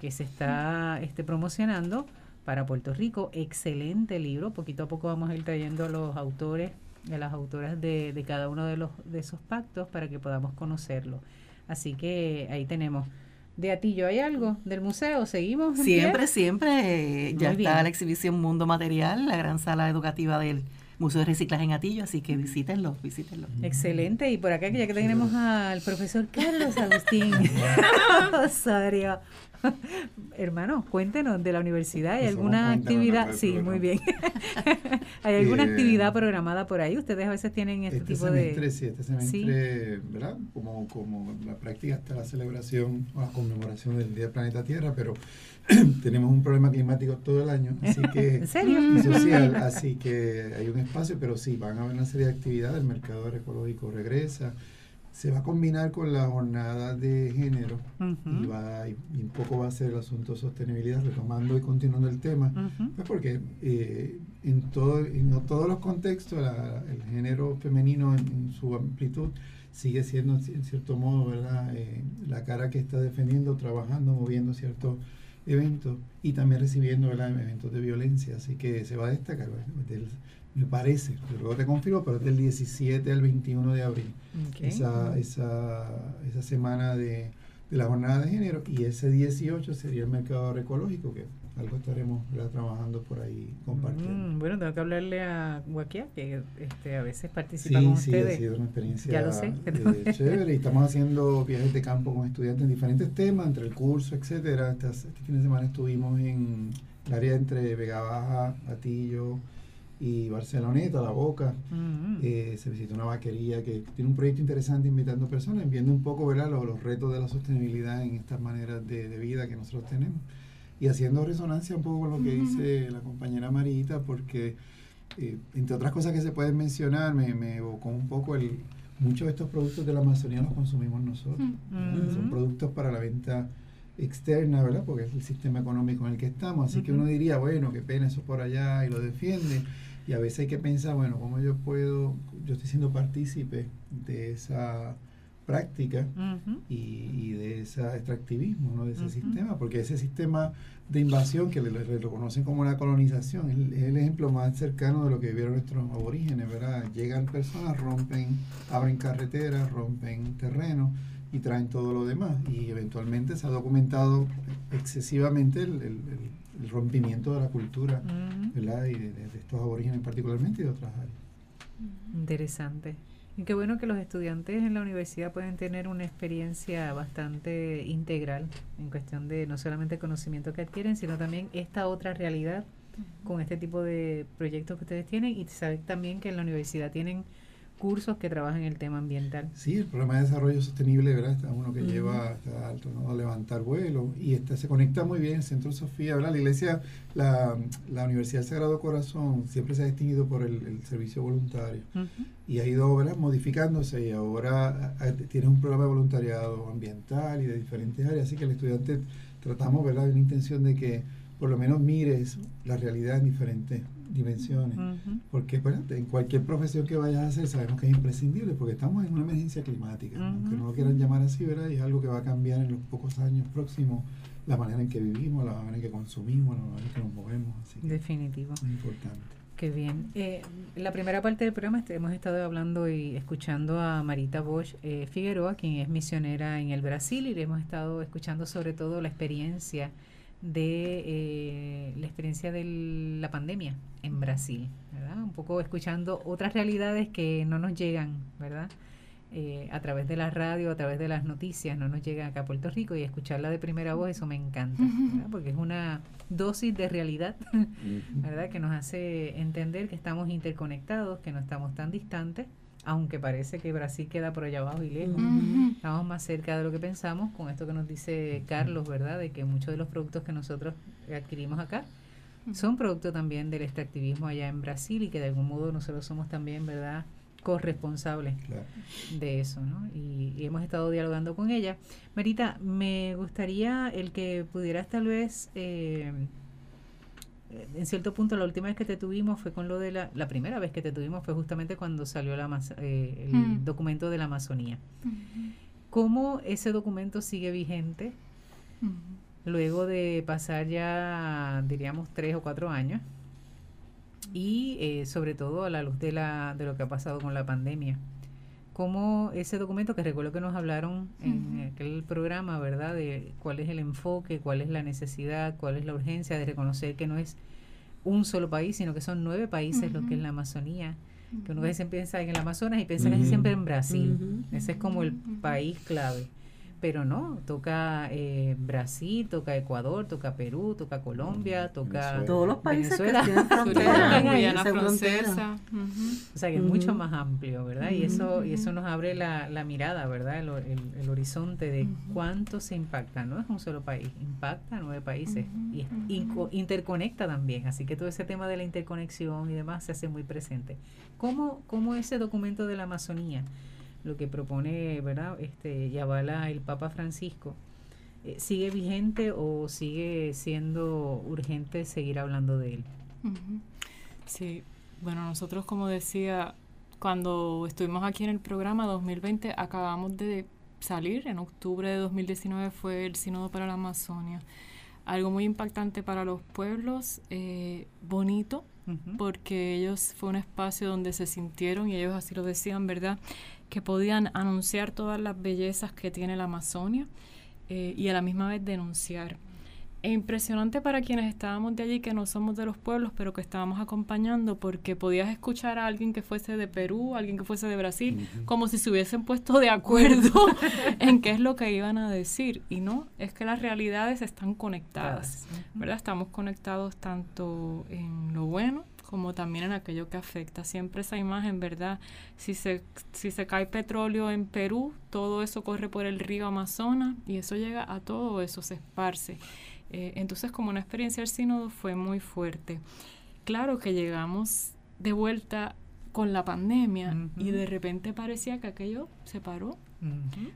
que se está este, promocionando para Puerto Rico. Excelente libro. Poquito a poco vamos a ir trayendo a los autores, a las autoras de, de cada uno de, los, de esos pactos para que podamos conocerlo. Así que ahí tenemos. De Atillo, ¿hay algo del museo? ¿Seguimos? pie? Siempre, siempre. ya Muy está bien. la exhibición Mundo Material, la gran sala educativa del Museo de Reciclaje en Atillo, así que visítenlo, visítenlo. Excelente. Y por acá, que ya que tenemos al profesor Carlos Agustín *laughs* Osorio. *laughs* Hermano, cuéntenos de la universidad. ¿Hay alguna actividad? Sí, muy bien. *laughs* ¿Hay alguna Eh, actividad programada por ahí? Ustedes a veces tienen este, Este tipo semestre, de... sí, este semestre, ¿verdad? Como, como la práctica está la celebración o la conmemoración del Día del Planeta Tierra, pero *clears throat* tenemos un problema climático todo el año, así que *laughs* ¿En serio? y social, así que hay un espacio, pero sí, van a haber una serie de actividades, el mercado ecológico regresa, se va a combinar con la jornada de género y, va, y un poco va a ser el asunto de sostenibilidad, retomando y continuando el tema. Pues porque eh, en, todo, en no todos los contextos la- el género femenino en, en su amplitud sigue siendo en ci- en cierto modo ¿verdad? Eh, la cara que está defendiendo, trabajando, moviendo ciertos eventos y también recibiendo ¿verdad? eventos de violencia. Así que se va a destacar, ¿verdad? Me parece, yo luego te confirmo, pero es del 17 al 21 de abril Ok. esa, esa, esa semana de, de la jornada de género y ese 18 sería el mercado ecológico que algo estaremos trabajando por ahí compartiendo. Mm, bueno, tengo que hablarle a Guaquia, que este, a veces participa Sí, con sí, ha ustedes. sido una experiencia Ya lo sé. eh, chévere y estamos haciendo viajes de campo con estudiantes en diferentes temas, entre el curso, etcétera. Estas- Este, fin de semana estuvimos en el área entre Vega Baja, Atillo y Barceloneta, La Boca. Mm, Eh, se visitó una vaquería que tiene un proyecto interesante invitando personas, viendo un poco ¿verdad? Los, los retos de la sostenibilidad en estas maneras de, de vida que nosotros tenemos. Y haciendo resonancia un poco con lo que dice la compañera Marita, porque eh, entre otras cosas que se pueden mencionar, me, me evocó un poco el... Muchos de estos productos de la Amazonía los consumimos nosotros. ¿verdad? Son Ujú. productos para la venta externa, ¿verdad? Porque es el sistema económico en el que estamos. Así que uno diría, bueno, qué pena eso por allá y lo defiende. Y a veces hay que pensar, bueno, ¿cómo yo puedo, yo estoy siendo partícipe de esa práctica y, y de ese extractivismo, ¿no? de ese sistema? Porque ese sistema de invasión que le, le reconocen como la colonización es, el- es el ejemplo más cercano de lo que vivieron nuestros aborígenes, ¿verdad? Llegan personas, rompen, abren carreteras, rompen terreno y traen todo lo demás. Y eventualmente se ha documentado excesivamente el, el- el- el rompimiento de la cultura. ¿verdad? Y de, de- de estos aborígenes particularmente y de otras áreas. Interesante. Y qué bueno que los estudiantes en la universidad pueden tener una experiencia bastante integral en cuestión de no solamente el conocimiento que adquieren, sino también esta otra realidad con este tipo de proyectos que ustedes tienen. Y saben también que en la universidad tienen cursos que trabajan el tema ambiental. Sí, el programa de desarrollo sostenible, ¿verdad? Está uno que lleva está alto, ¿no? a levantar vuelo y este se conecta muy bien el Centro Sofía, ¿verdad? La iglesia, la, la Universidad del Sagrado Corazón siempre se ha distinguido por el, el servicio voluntario y ha ido ¿verdad? modificándose y ahora ah, tiene un programa de voluntariado ambiental y de diferentes áreas, así que el estudiante tratamos, ¿verdad? De una intención de que por lo menos mires la realidad en diferentes dimensiones. Ujú. Porque bueno, en cualquier profesión que vayas a hacer sabemos que es imprescindible porque estamos en una emergencia climática, Ujú. aunque no lo quieran llamar así, ¿verdad? Y es algo que va a cambiar en los pocos años próximos la manera en que vivimos, la manera en que consumimos, la manera en que nos movemos, así que Definitivo. es importante. Qué bien. Eh, la primera parte del programa est- hemos estado hablando y escuchando a Marita Bosch eh, Figueroa, quien es misionera en el Brasil, y le hemos estado escuchando sobre todo la experiencia de eh, la experiencia de la pandemia en Brasil, ¿verdad? Un poco escuchando otras realidades que no nos llegan, ¿verdad? Eh, a través de la radio, a través de las noticias, no nos llegan acá a Puerto Rico y escucharla de primera voz, eso me encanta, ¿verdad? Porque es una dosis de realidad *laughs* ¿verdad? Que nos hace entender que estamos interconectados, que no estamos tan distantes, aunque parece que Brasil queda por allá abajo y lejos. Estamos más cerca de lo que pensamos con esto que nos dice Carlos, ¿verdad? De que muchos de los productos que nosotros adquirimos acá son producto también del extractivismo allá en Brasil y que de algún modo nosotros somos también, ¿verdad? corresponsables Claro. de eso, ¿no? Y, y hemos estado dialogando con ella. Marita, me gustaría el que pudieras tal vez, eh, en cierto punto, la última vez que te tuvimos fue con lo de la, la primera vez que te tuvimos fue justamente cuando salió la, eh, el Mm. documento de la Amazonía. ¿Cómo ese documento sigue vigente? luego de pasar ya, diríamos, tres o cuatro años, y eh, sobre todo a la luz de, la, de lo que ha pasado con la pandemia. Como ese documento que recuerdo que nos hablaron en aquel programa, ¿verdad? De cuál es el enfoque, cuál es la necesidad, cuál es la urgencia de reconocer que no es un solo país, sino que son nueve países lo que es la Amazonía. Que uno a veces piensa en el Amazonas y piensa casi siempre en Brasil. Ese es como el país clave pero no, toca eh, Brasil, toca Ecuador, toca Perú, toca Colombia, toca todos los países Venezuela. que tienen frontera, Guyana francesa. ujú. O sea que es mucho más amplio, ¿verdad? Y eso y eso nos abre la, la mirada, ¿verdad? El, el- el horizonte de cuánto se impacta. No es un solo país, impacta a nueve países y es- inco- interconecta también. Así que todo ese tema de la interconexión y demás se hace muy presente. ¿Cómo, cómo ese documento de la Amazonía, lo que propone, ¿verdad? Este, y avala el Papa Francisco, eh, sigue vigente o sigue siendo urgente seguir hablando de él? Sí, bueno, nosotros como decía, cuando estuvimos aquí en el programa 2020, acabamos de salir, en octubre de 2019 fue el Sínodo para la Amazonia. Algo muy impactante para los pueblos, eh, bonito, porque ellos fue un espacio donde se sintieron, y ellos así lo decían, ¿verdad?, que podían anunciar todas las bellezas que tiene la Amazonia eh, y a la misma vez denunciar. E impresionante para quienes estábamos de allí, que no somos de los pueblos, pero que estábamos acompañando, porque podías escuchar a alguien que fuese de Perú, alguien que fuese de Brasil, como si se hubiesen puesto de acuerdo *laughs* en qué es lo que iban a decir. Y no, es que las realidades están conectadas. ¿verdad? Estamos conectados tanto en lo bueno como también en aquello que afecta. Siempre esa imagen, ¿verdad? Si se, si se cae petróleo en Perú, todo eso corre por el río Amazonas y eso llega a todo eso, se esparce. Eh, entonces, como una experiencia del sínodo fue muy fuerte. Claro que llegamos de vuelta con la pandemia y de repente parecía que aquello se paró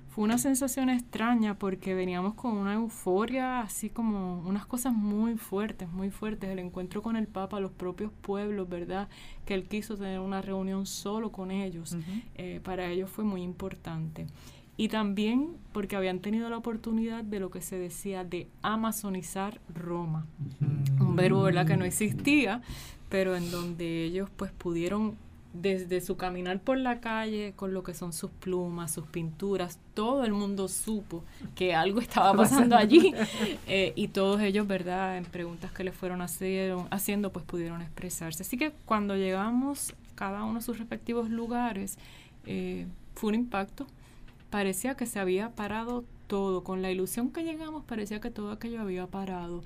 Fue una sensación extraña porque veníamos con una euforia, así como unas cosas muy fuertes, muy fuertes. El encuentro con el Papa, los propios pueblos, ¿verdad? Que él quiso tener una reunión solo con ellos. Eh, para ellos fue muy importante. Y también porque habían tenido la oportunidad de lo que se decía de amazonizar Roma. Un verbo, ¿verdad? Que no existía, pero en donde ellos pues pudieron desde su caminar por la calle con lo que son sus plumas, sus pinturas, todo el mundo supo que algo *laughs* estaba pasando allí *laughs* eh, y todos ellos, ¿verdad? En preguntas que le fueron hacer- haciendo, pues pudieron expresarse. Así que cuando llegamos cada uno a sus respectivos lugares, eh, fue un impacto. Parecía que se había parado todo. Con la ilusión que llegamos, parecía que todo aquello había parado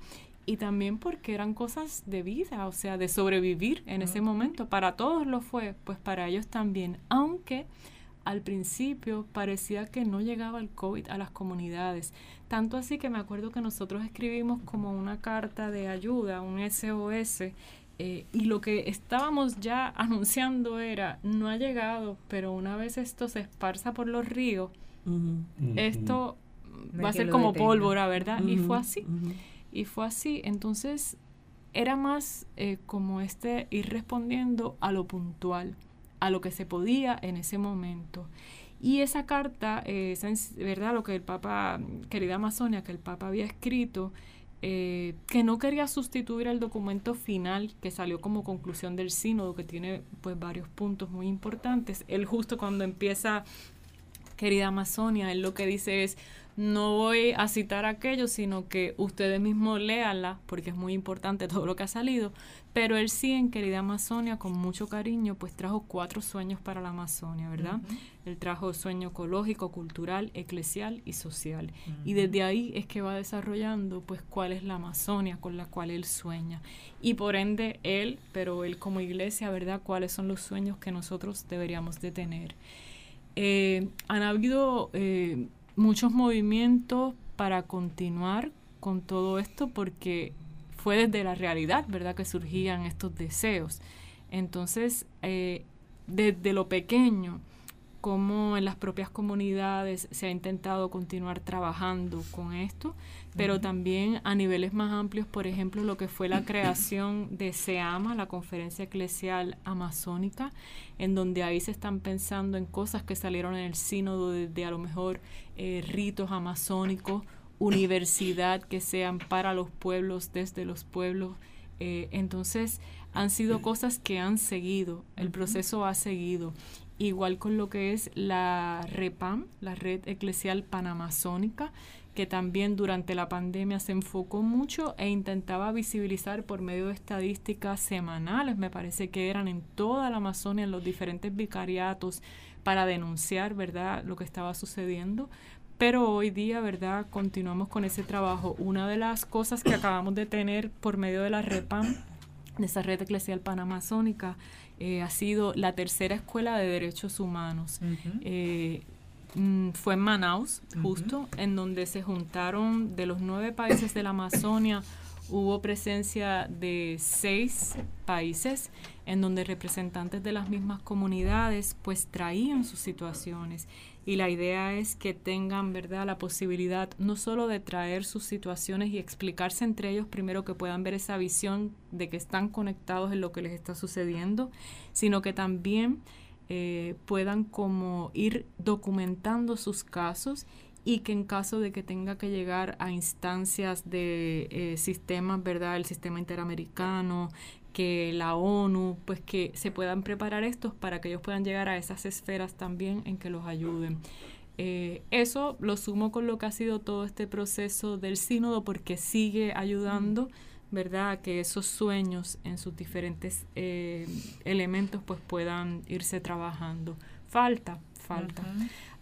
y también porque eran cosas de vida, o sea, de sobrevivir en ese momento. Para todos lo fue, pues para ellos también, aunque al principio parecía que no llegaba el COVID a las comunidades. Tanto así que me acuerdo que nosotros escribimos como una carta de ayuda, un SOS, eh, y lo que estábamos ya *laughs* anunciando era, no ha llegado, pero una vez esto se esparza por los ríos, esto No va a ser como detenga. pólvora, ¿verdad? Y fue así. Y fue así. Entonces, era más eh, como este ir respondiendo a lo puntual, a lo que se podía en ese momento. Y esa carta, eh, esa ¿verdad? Lo que el Papa, querida Amazonia, que el Papa había escrito, eh, que no quería sustituir el documento final que salió como conclusión del sínodo, que tiene pues varios puntos muy importantes. Él justo cuando empieza querida Amazonia, él lo que dice es, no voy a citar aquello, sino que ustedes mismos léanla, porque es muy importante todo lo que ha salido, pero él sí en querida Amazonia, con mucho cariño, pues trajo cuatro sueños para la Amazonia, ¿verdad? Él trajo sueño ecológico, cultural, eclesial y social. Y desde ahí es que va desarrollando, pues, cuál es la Amazonia con la cual él sueña. Y por ende, él, pero él como iglesia, ¿verdad? ¿Cuáles son los sueños que nosotros deberíamos de tener? Eh, han habido eh, muchos movimientos para continuar con todo esto porque fue desde la realidad, ¿verdad?, que surgían estos deseos. Entonces, eh, desde lo pequeño, como en las propias comunidades se ha intentado continuar trabajando con esto, pero también a niveles más amplios, por ejemplo, lo que fue la creación de SEAMA, la Conferencia Eclesial Amazónica, en donde ahí se están pensando en cosas que salieron en el sínodo, desde a lo mejor eh, ritos amazónicos, universidad que sean para los pueblos, desde los pueblos. Eh, entonces, han sido cosas que han seguido, el proceso ha seguido. Igual con lo que es la REPAM, la Red Eclesial Panamazónica, que también durante la pandemia se enfocó mucho e intentaba visibilizar por medio de estadísticas semanales, me parece que eran en toda la Amazonia, en los diferentes vicariatos, para denunciar, ¿verdad?, lo que estaba sucediendo. Pero hoy día, ¿verdad?, continuamos con ese trabajo. Una de las cosas que acabamos de tener por medio de la REPAM, de esa red eclesial panamazónica, eh, ha sido la tercera escuela de derechos humanos. Mm, fue en Manaus, justo, en donde se juntaron de los nueve países de la Amazonia, hubo presencia de seis países en donde representantes de las mismas comunidades pues traían sus situaciones y la idea es que tengan verdad la posibilidad no solo de traer sus situaciones y explicarse entre ellos primero que puedan ver esa visión de que están conectados en lo que les está sucediendo sino que también eh, puedan como ir documentando sus casos y que en caso de que tenga que llegar a instancias de eh, sistemas, ¿verdad? El sistema interamericano, que la ONU, pues que se puedan preparar estos para que ellos puedan llegar a esas esferas también en que los ayuden. Eh, eso lo sumo con lo que ha sido todo este proceso del sínodo porque sigue ayudando. ¿verdad? Que esos sueños en sus diferentes eh, elementos pues puedan irse trabajando. Falta, falta.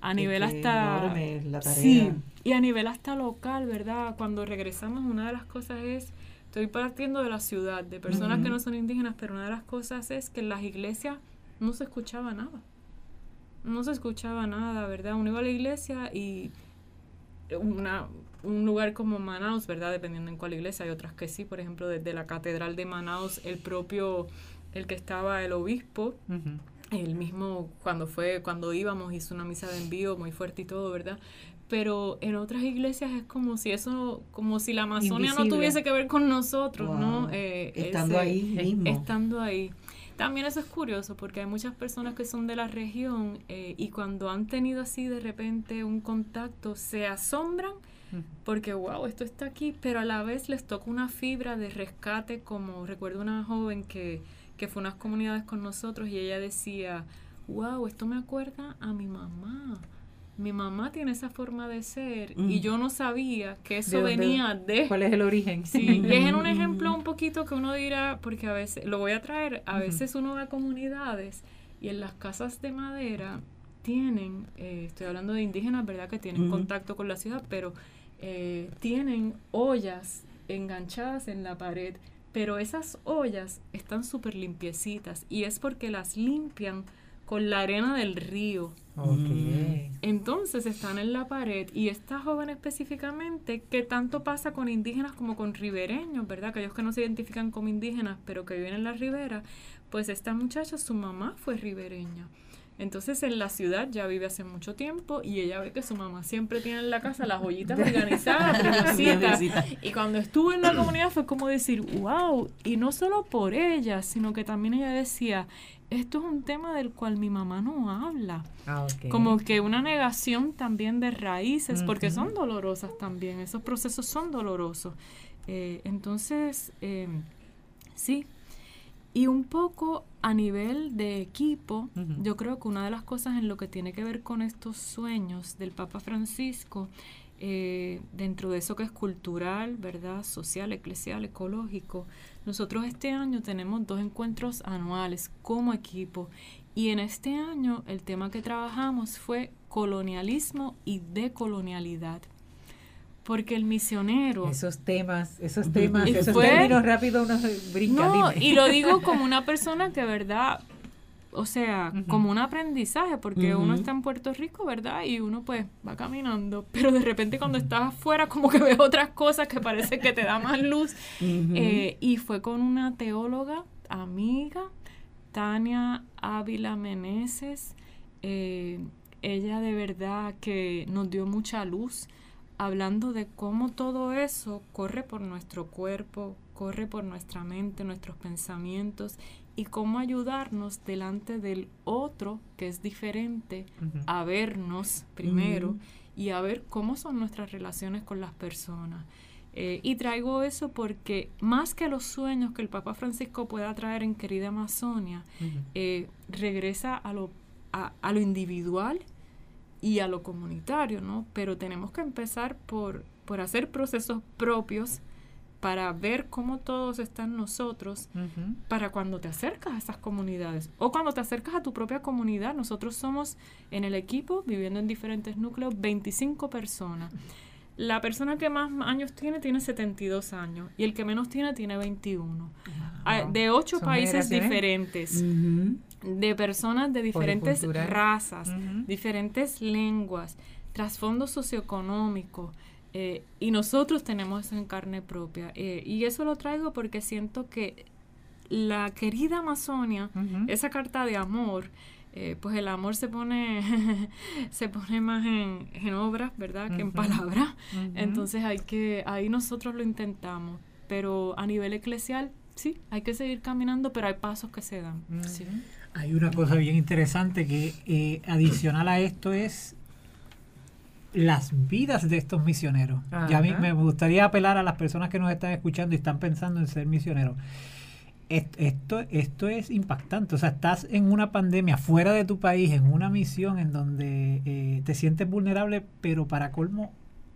A nivel hasta... Sí, y a nivel hasta local, ¿verdad? Cuando regresamos, una de las cosas es, estoy partiendo de la ciudad, de personas que no son indígenas, pero una de las cosas es que en las iglesias no se escuchaba nada. No se escuchaba nada, ¿verdad? Uno iba a la iglesia y una, un lugar como Manaus, ¿verdad? Dependiendo en cuál iglesia, hay otras que sí, por ejemplo, desde la catedral de Manaus, el propio, el que estaba el obispo, el mismo cuando fue, cuando íbamos, hizo una misa de envío muy fuerte y todo, ¿verdad? Pero en otras iglesias es como si eso, como si la Amazonia no tuviese que ver con nosotros, ¿no? Eh, estando ahí mismo. Estando ahí. También eso es curioso porque hay muchas personas que son de la región eh, y cuando han tenido así de repente un contacto se asombran porque wow, esto está aquí, pero a la vez les toca una fibra de rescate, como recuerdo una joven que, que fue a unas comunidades con nosotros y ella decía, wow, esto me acuerda a mi mamá. Mi mamá tiene esa forma de ser y yo no sabía que eso venía de... ¿Cuál es el origen? Sí, y es en un *laughs* ejemplo un poquito que uno dirá, porque a veces, lo voy a traer, a veces uno va a comunidades y en las casas de madera tienen, eh, estoy hablando de indígenas, ¿verdad? Que tienen contacto con la ciudad, pero eh, tienen ollas enganchadas en la pared, pero esas ollas están súper limpiecitas y es porque las limpian con la arena del río. Entonces están en la pared y esta joven específicamente, que tanto pasa con indígenas como con ribereños, ¿verdad? Aquellos que no se identifican como indígenas pero que viven en la ribera, pues esta muchacha, su mamá fue ribereña. Entonces en la ciudad ya vive hace mucho tiempo y ella ve que su mamá siempre tiene en la casa las joyitas organizadas, *laughs* Y cuando estuvo en la comunidad fue como decir, wow, y no solo por ella, sino que también ella decía, esto es un tema del cual mi mamá no habla. Ah, como que una negación también de raíces, porque son dolorosas también, esos procesos son dolorosos. Eh, entonces, eh, sí, y un poco a nivel de equipo, yo creo que una de las cosas en lo que tiene que ver con estos sueños del Papa Francisco, eh, dentro de eso que es cultural, ¿verdad? Social, eclesial, ecológico, nosotros este año tenemos dos encuentros anuales como equipo. Y en este año el tema que trabajamos fue colonialismo y decolonialidad porque el misionero esos temas esos temas esos términos rápido uno brinca no y lo digo *laughs* como una persona que verdad o sea como un aprendizaje porque uno está en Puerto Rico verdad y uno pues va caminando pero de repente cuando estás afuera como que ves otras cosas que parece que te da más luz. Eh, y fue con una teóloga amiga Tania Ávila Meneses eh, ella de verdad que nos dio mucha luz hablando de cómo todo eso corre por nuestro cuerpo, corre por nuestra mente, nuestros pensamientos y cómo ayudarnos delante del otro que es diferente a vernos primero y a ver cómo son nuestras relaciones con las personas. Eh, y traigo eso porque más que los sueños que el Papa Francisco pueda traer en Querida Amazonia, eh, regresa a lo, a, a lo individual y a lo comunitario, ¿no? Pero tenemos que empezar por, por hacer procesos propios para ver cómo todos están nosotros para cuando te acercas a esas comunidades o cuando te acercas a tu propia comunidad. Nosotros somos en el equipo, viviendo en diferentes núcleos, 25 personas. La persona que más años tiene tiene 72 años y el que menos tiene tiene 21. Ah. De ocho países diferentes, Ujú. De personas de diferentes razas, diferentes lenguas, trasfondo socioeconómico. eh, y nosotros tenemos eso en carne propia. eh, y eso lo traigo porque siento que la querida Amazonia, esa carta de amor, eh, pues el amor se pone, *laughs* se pone más en, en obras, ¿verdad? Que en palabras. Entonces hay que, ahí nosotros lo intentamos. Pero a nivel eclesial, sí, hay que seguir caminando, pero hay pasos que se dan. Sí. Hay una cosa bien interesante que eh, adicional a esto es las vidas de estos misioneros. Ya a mí Ajá. me gustaría apelar a las personas que nos están escuchando y están pensando en ser misioneros. Est- Esto, esto es impactante. O sea, estás en una pandemia fuera de tu país, en una misión en donde eh, te sientes vulnerable, pero para colmo,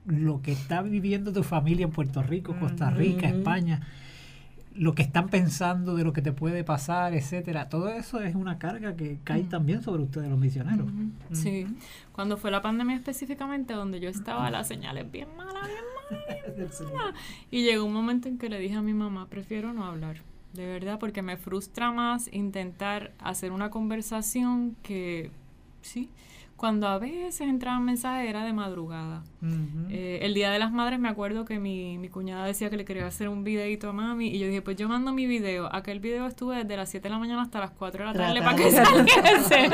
lo que está viviendo tu familia en Puerto Rico, Costa Rica. España, lo que están pensando de lo que te puede pasar, etcétera. Todo eso es una carga que cae Ujú. también sobre ustedes los misioneros. Ujú, Sí, cuando fue la pandemia específicamente, donde yo estaba, las señales bien malas, bien *laughs* malas, malas. Y llegó un momento en que le dije a mi mamá, prefiero no hablar, de verdad, porque me frustra más intentar hacer una conversación que, sí, cuando a veces entraban mensajes era de madrugada. Eh, el Día de las Madres me acuerdo que mi, mi cuñada decía que le quería hacer un videito a mami y yo dije, pues yo mando mi video. Aquel video estuve desde las 7 de la mañana hasta las 4 de la tarde para que saliese.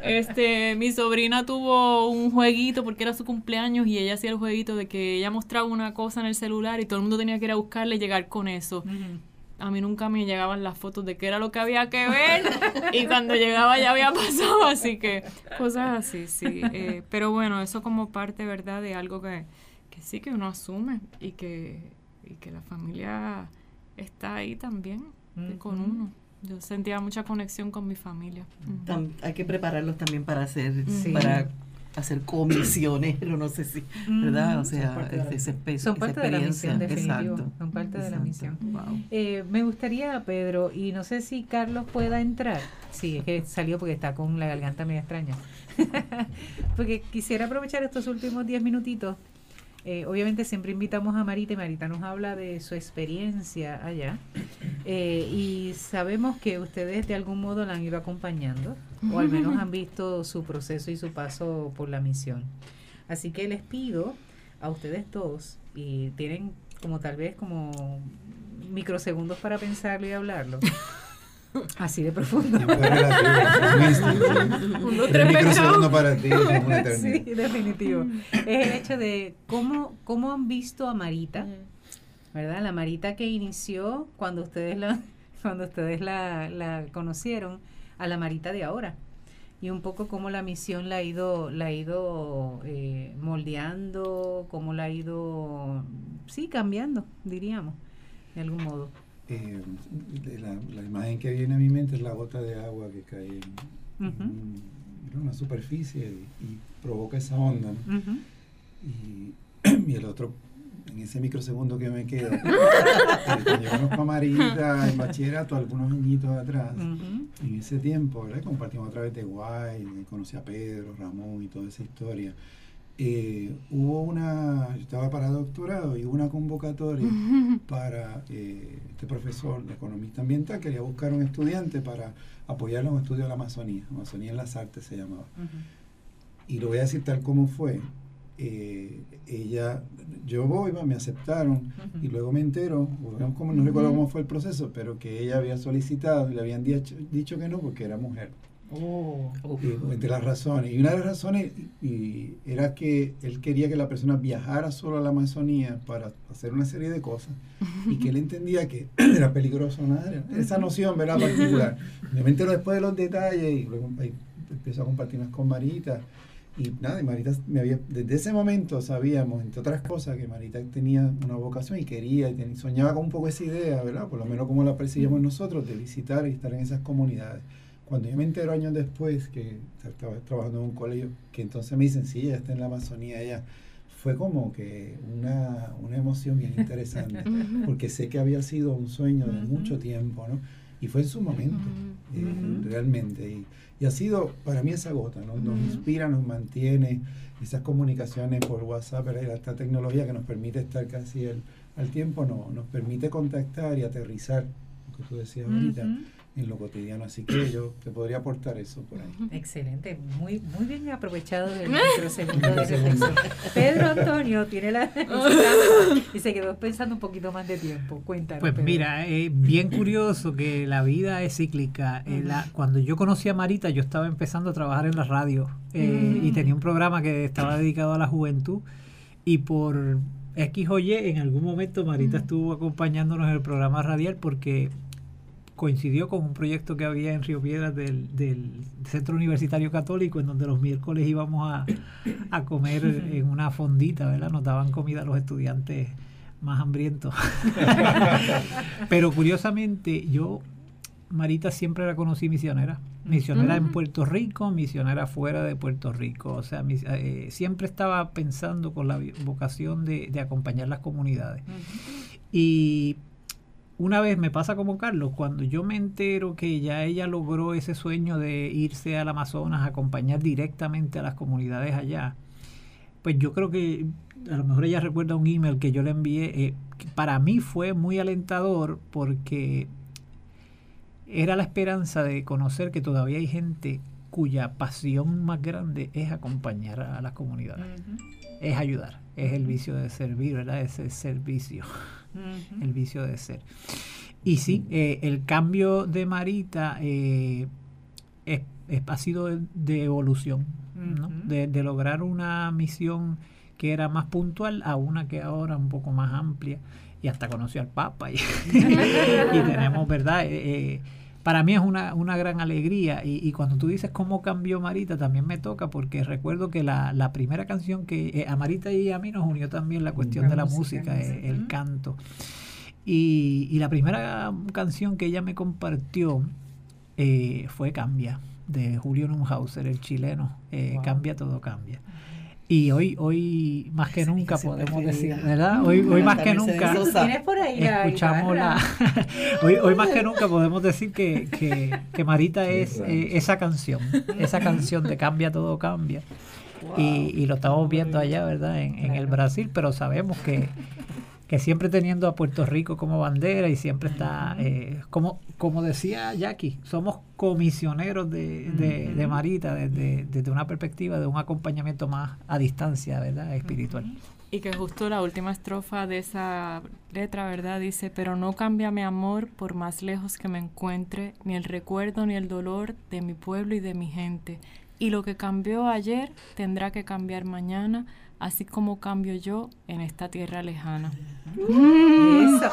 este, mi sobrina tuvo un jueguito porque era su cumpleaños y ella hacía el jueguito de que ella mostraba una cosa en el celular y todo el mundo tenía que ir a buscarle y llegar con eso. A mí nunca me llegaban las fotos de qué era lo que había que ver y cuando llegaba ya había pasado, así que cosas así, sí. Eh, pero bueno, eso como parte, ¿verdad?, de algo que, que sí que uno asume y que, y que la familia está ahí también con uno. Yo sentía mucha conexión con mi familia. Hay que prepararlos también para hacer, Sí. para hacer comisiones, pero no sé si, ¿verdad? O sea, esa, espe- Son esa parte de la misión, definitivo. Exacto. Son parte de la misión. Wow. Eh, me gustaría, Pedro, y no sé si Carlos pueda entrar. Sí, es que salió porque está con la garganta media extraña. *laughs* porque quisiera aprovechar estos últimos 10 minutitos. Eh, obviamente siempre invitamos a Marita y Marita nos habla de su experiencia allá. *coughs* Eh, y sabemos que ustedes de algún modo la han ido acompañando, o al menos han visto su proceso y su paso por la misión. Así que les pido a ustedes dos, y tienen como tal vez como microsegundos para pensarlo y hablarlo. *laughs* Así de profundo. Dos, Tres microsegundos para ti *laughs* es una Sí, definitivo. Es el hecho de cómo, cómo han visto a Marita, ¿verdad? La Marita que inició cuando ustedes la, *laughs* cuando ustedes la, la conocieron, a la Marita de ahora. Y un poco cómo la misión la ha ido, la ha ido eh, moldeando, cómo la ha ido, sí, cambiando, diríamos, de algún modo. Eh, la, la imagen que viene a mi mente es la gota de agua que cae en, una superficie y, y provoca esa onda. Y, *clears throat* y el otro, en ese microsegundo que me queda, eh, yo conozco a Marita en bachillerato algunos añitos atrás. En ese tiempo, ¿verdad? Compartimos a través de Guay, conocí a Pedro, Ramón y toda esa historia. Eh, hubo una, yo estaba para doctorado y hubo una convocatoria para eh, este profesor de economista ambiental, quería buscar un estudiante para apoyarlo en un estudio de la Amazonía, Amazonía en las artes se llamaba. Ujú. Y lo voy a decir tal como fue. Eh, ella, yo voy, me aceptaron y luego me entero, como, no recuerdo cómo fue el proceso, pero que ella había solicitado y le habían dicho, dicho que no porque era mujer. Oh. entre las razones. Y una de las razones y, era que él quería que la persona viajara solo a la Amazonía para hacer una serie de cosas y que él entendía que *clears throat* era peligroso nada. Esa noción, ¿verdad? Particular. Me entero después de los detalles y luego empiezo a compartir más con Marita. Y nada, Marita me había, desde ese momento sabíamos, entre otras cosas, que Marita tenía una vocación y quería, y soñaba con un poco esa idea, ¿verdad? Por lo menos como la percibíamos nosotros, de visitar y estar en esas comunidades. Cuando yo me entero años después que estaba trabajando en un colegio, que entonces me dicen, sí, ella está en la Amazonía, ella fue como que una, una emoción bien interesante, *laughs* porque sé que había sido un sueño de mucho tiempo, ¿no? Y fue en su momento, eh, realmente. Y, y ha sido, para mí, esa gota, ¿no? nos inspira, nos mantiene, esas comunicaciones por WhatsApp, esta tecnología que nos permite estar casi al tiempo, no, nos permite contactar y aterrizar, lo que tú decías ahorita, en lo cotidiano. Así que yo te podría aportar eso por ahí. Excelente, muy muy bien aprovechado el *laughs* microsegundo de Pedro Antonio tiene la *laughs* y se quedó pensando un poquito más de tiempo. Cuéntanos. Pues mira, es bien curioso que la vida es cíclica. Eh, cuando yo conocí a Marita, yo estaba empezando a trabajar en la radio eh, y tenía un programa que estaba dedicado a la juventud y por X o Y, en algún momento Marita estuvo acompañándonos en el programa radial porque coincidió con un proyecto que había en Río Piedras del, Centro Universitario Católico, en donde los miércoles íbamos a, comer en una fondita, ¿verdad? Nos daban comida a los estudiantes más hambrientos. *laughs* Pero curiosamente, yo, Marita, siempre la conocí misionera. Misionera en Puerto Rico, misionera fuera de Puerto Rico. O sea, eh, siempre estaba pensando con la vocación de, acompañar las comunidades. Y una vez me pasa como Carlos, cuando yo me entero que ya ella logró ese sueño de irse al Amazonas a acompañar directamente a las comunidades allá, pues yo creo que a lo mejor ella recuerda un email que yo le envié, eh, para mí fue muy alentador porque era la esperanza de conocer que todavía hay gente cuya pasión más grande es acompañar a las comunidades, es ayudar, es el vicio de servir, ¿verdad? Ese servicio el vicio de ser. Y sí, eh, el cambio de Marita eh, es, ha sido de, evolución, de, lograr una misión que era más puntual a una que ahora un poco más amplia. Y hasta conoció al Papa y, *laughs* tenemos, ¿verdad? Eh, para mí es una, una gran alegría y, cuando tú dices cómo cambió Marita también me toca porque recuerdo que la, la primera canción que eh, a Marita y a mí nos unió también la cuestión de la música, eh, el canto. Y, y, la primera canción que ella me compartió eh, fue Cambia, de Julio Nunhauser, el chileno. Cambia, todo cambia. Y hoy, hoy más que nunca podemos decir, ¿verdad? Hoy, hoy más que nunca escuchamos la, *laughs* hoy, hoy más que nunca podemos decir que, que, Marita es eh, esa canción, esa canción de Cambia todo cambia. Y, y, lo estamos viendo allá, ¿verdad? En, en el Brasil, pero sabemos que, que siempre teniendo a Puerto Rico como bandera y siempre está, eh, como, como decía Jackie, somos comisioneros de, de, Marita desde, desde, una perspectiva de un acompañamiento más a distancia, ¿verdad? Espiritual. Y que justo la última estrofa de esa letra, ¿verdad? Dice, pero no cambia mi amor por más lejos que me encuentre, ni el recuerdo ni el dolor de mi pueblo y de mi gente. Y lo que cambió ayer tendrá que cambiar mañana así como cambio yo en esta tierra lejana. Eso.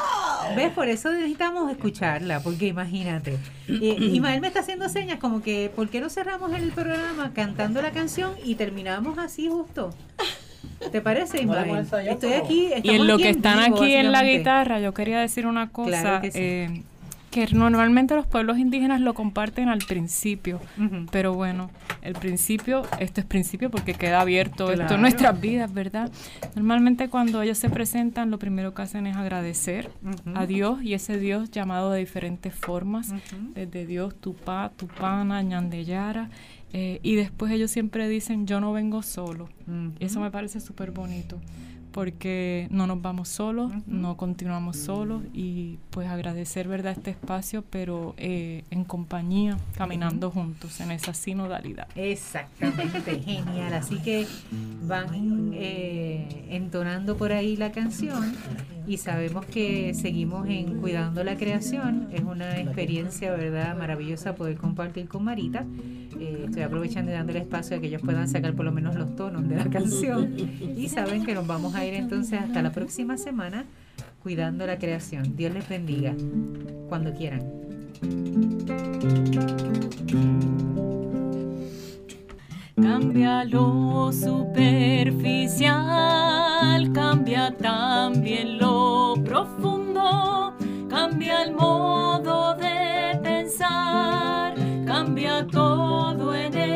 ¿Ves? Por eso necesitamos escucharla, porque imagínate. Eh, Ismael me está haciendo señas como que, ¿por qué no cerramos el programa cantando la canción y terminamos así justo? ¿Te parece, Ismael? Estoy aquí. Y en lo que están aquí en la guitarra, yo quería decir una cosa. eh, que normalmente los pueblos indígenas lo comparten al principio, pero bueno, el principio, esto es principio porque queda abierto esto en nuestras vidas, ¿verdad? Normalmente cuando ellos se presentan, lo primero que hacen es agradecer a Dios y ese Dios llamado de diferentes formas, desde Dios, Tupá, Tupana, Ñandeyara, eh, y después ellos siempre dicen, yo no vengo solo. Eso me parece súper bonito porque no nos vamos solos, no continuamos solos y pues agradecer verdad este espacio, pero eh, en compañía, caminando juntos en esa sinodalidad. Exactamente, genial. Así que van eh, entonando por ahí la canción y sabemos que seguimos en cuidando la creación. Es una experiencia verdad maravillosa poder compartir con Marita. Eh, estoy aprovechando y dando el espacio a que ellos puedan sacar por lo menos los tonos de la *laughs* canción. Y saben que nos vamos a ir entonces hasta la próxima semana cuidando la creación. Dios les bendiga cuando quieran. Cambia lo superficial, cambia también lo profundo, cambia el modo cambia todo en él.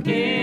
again.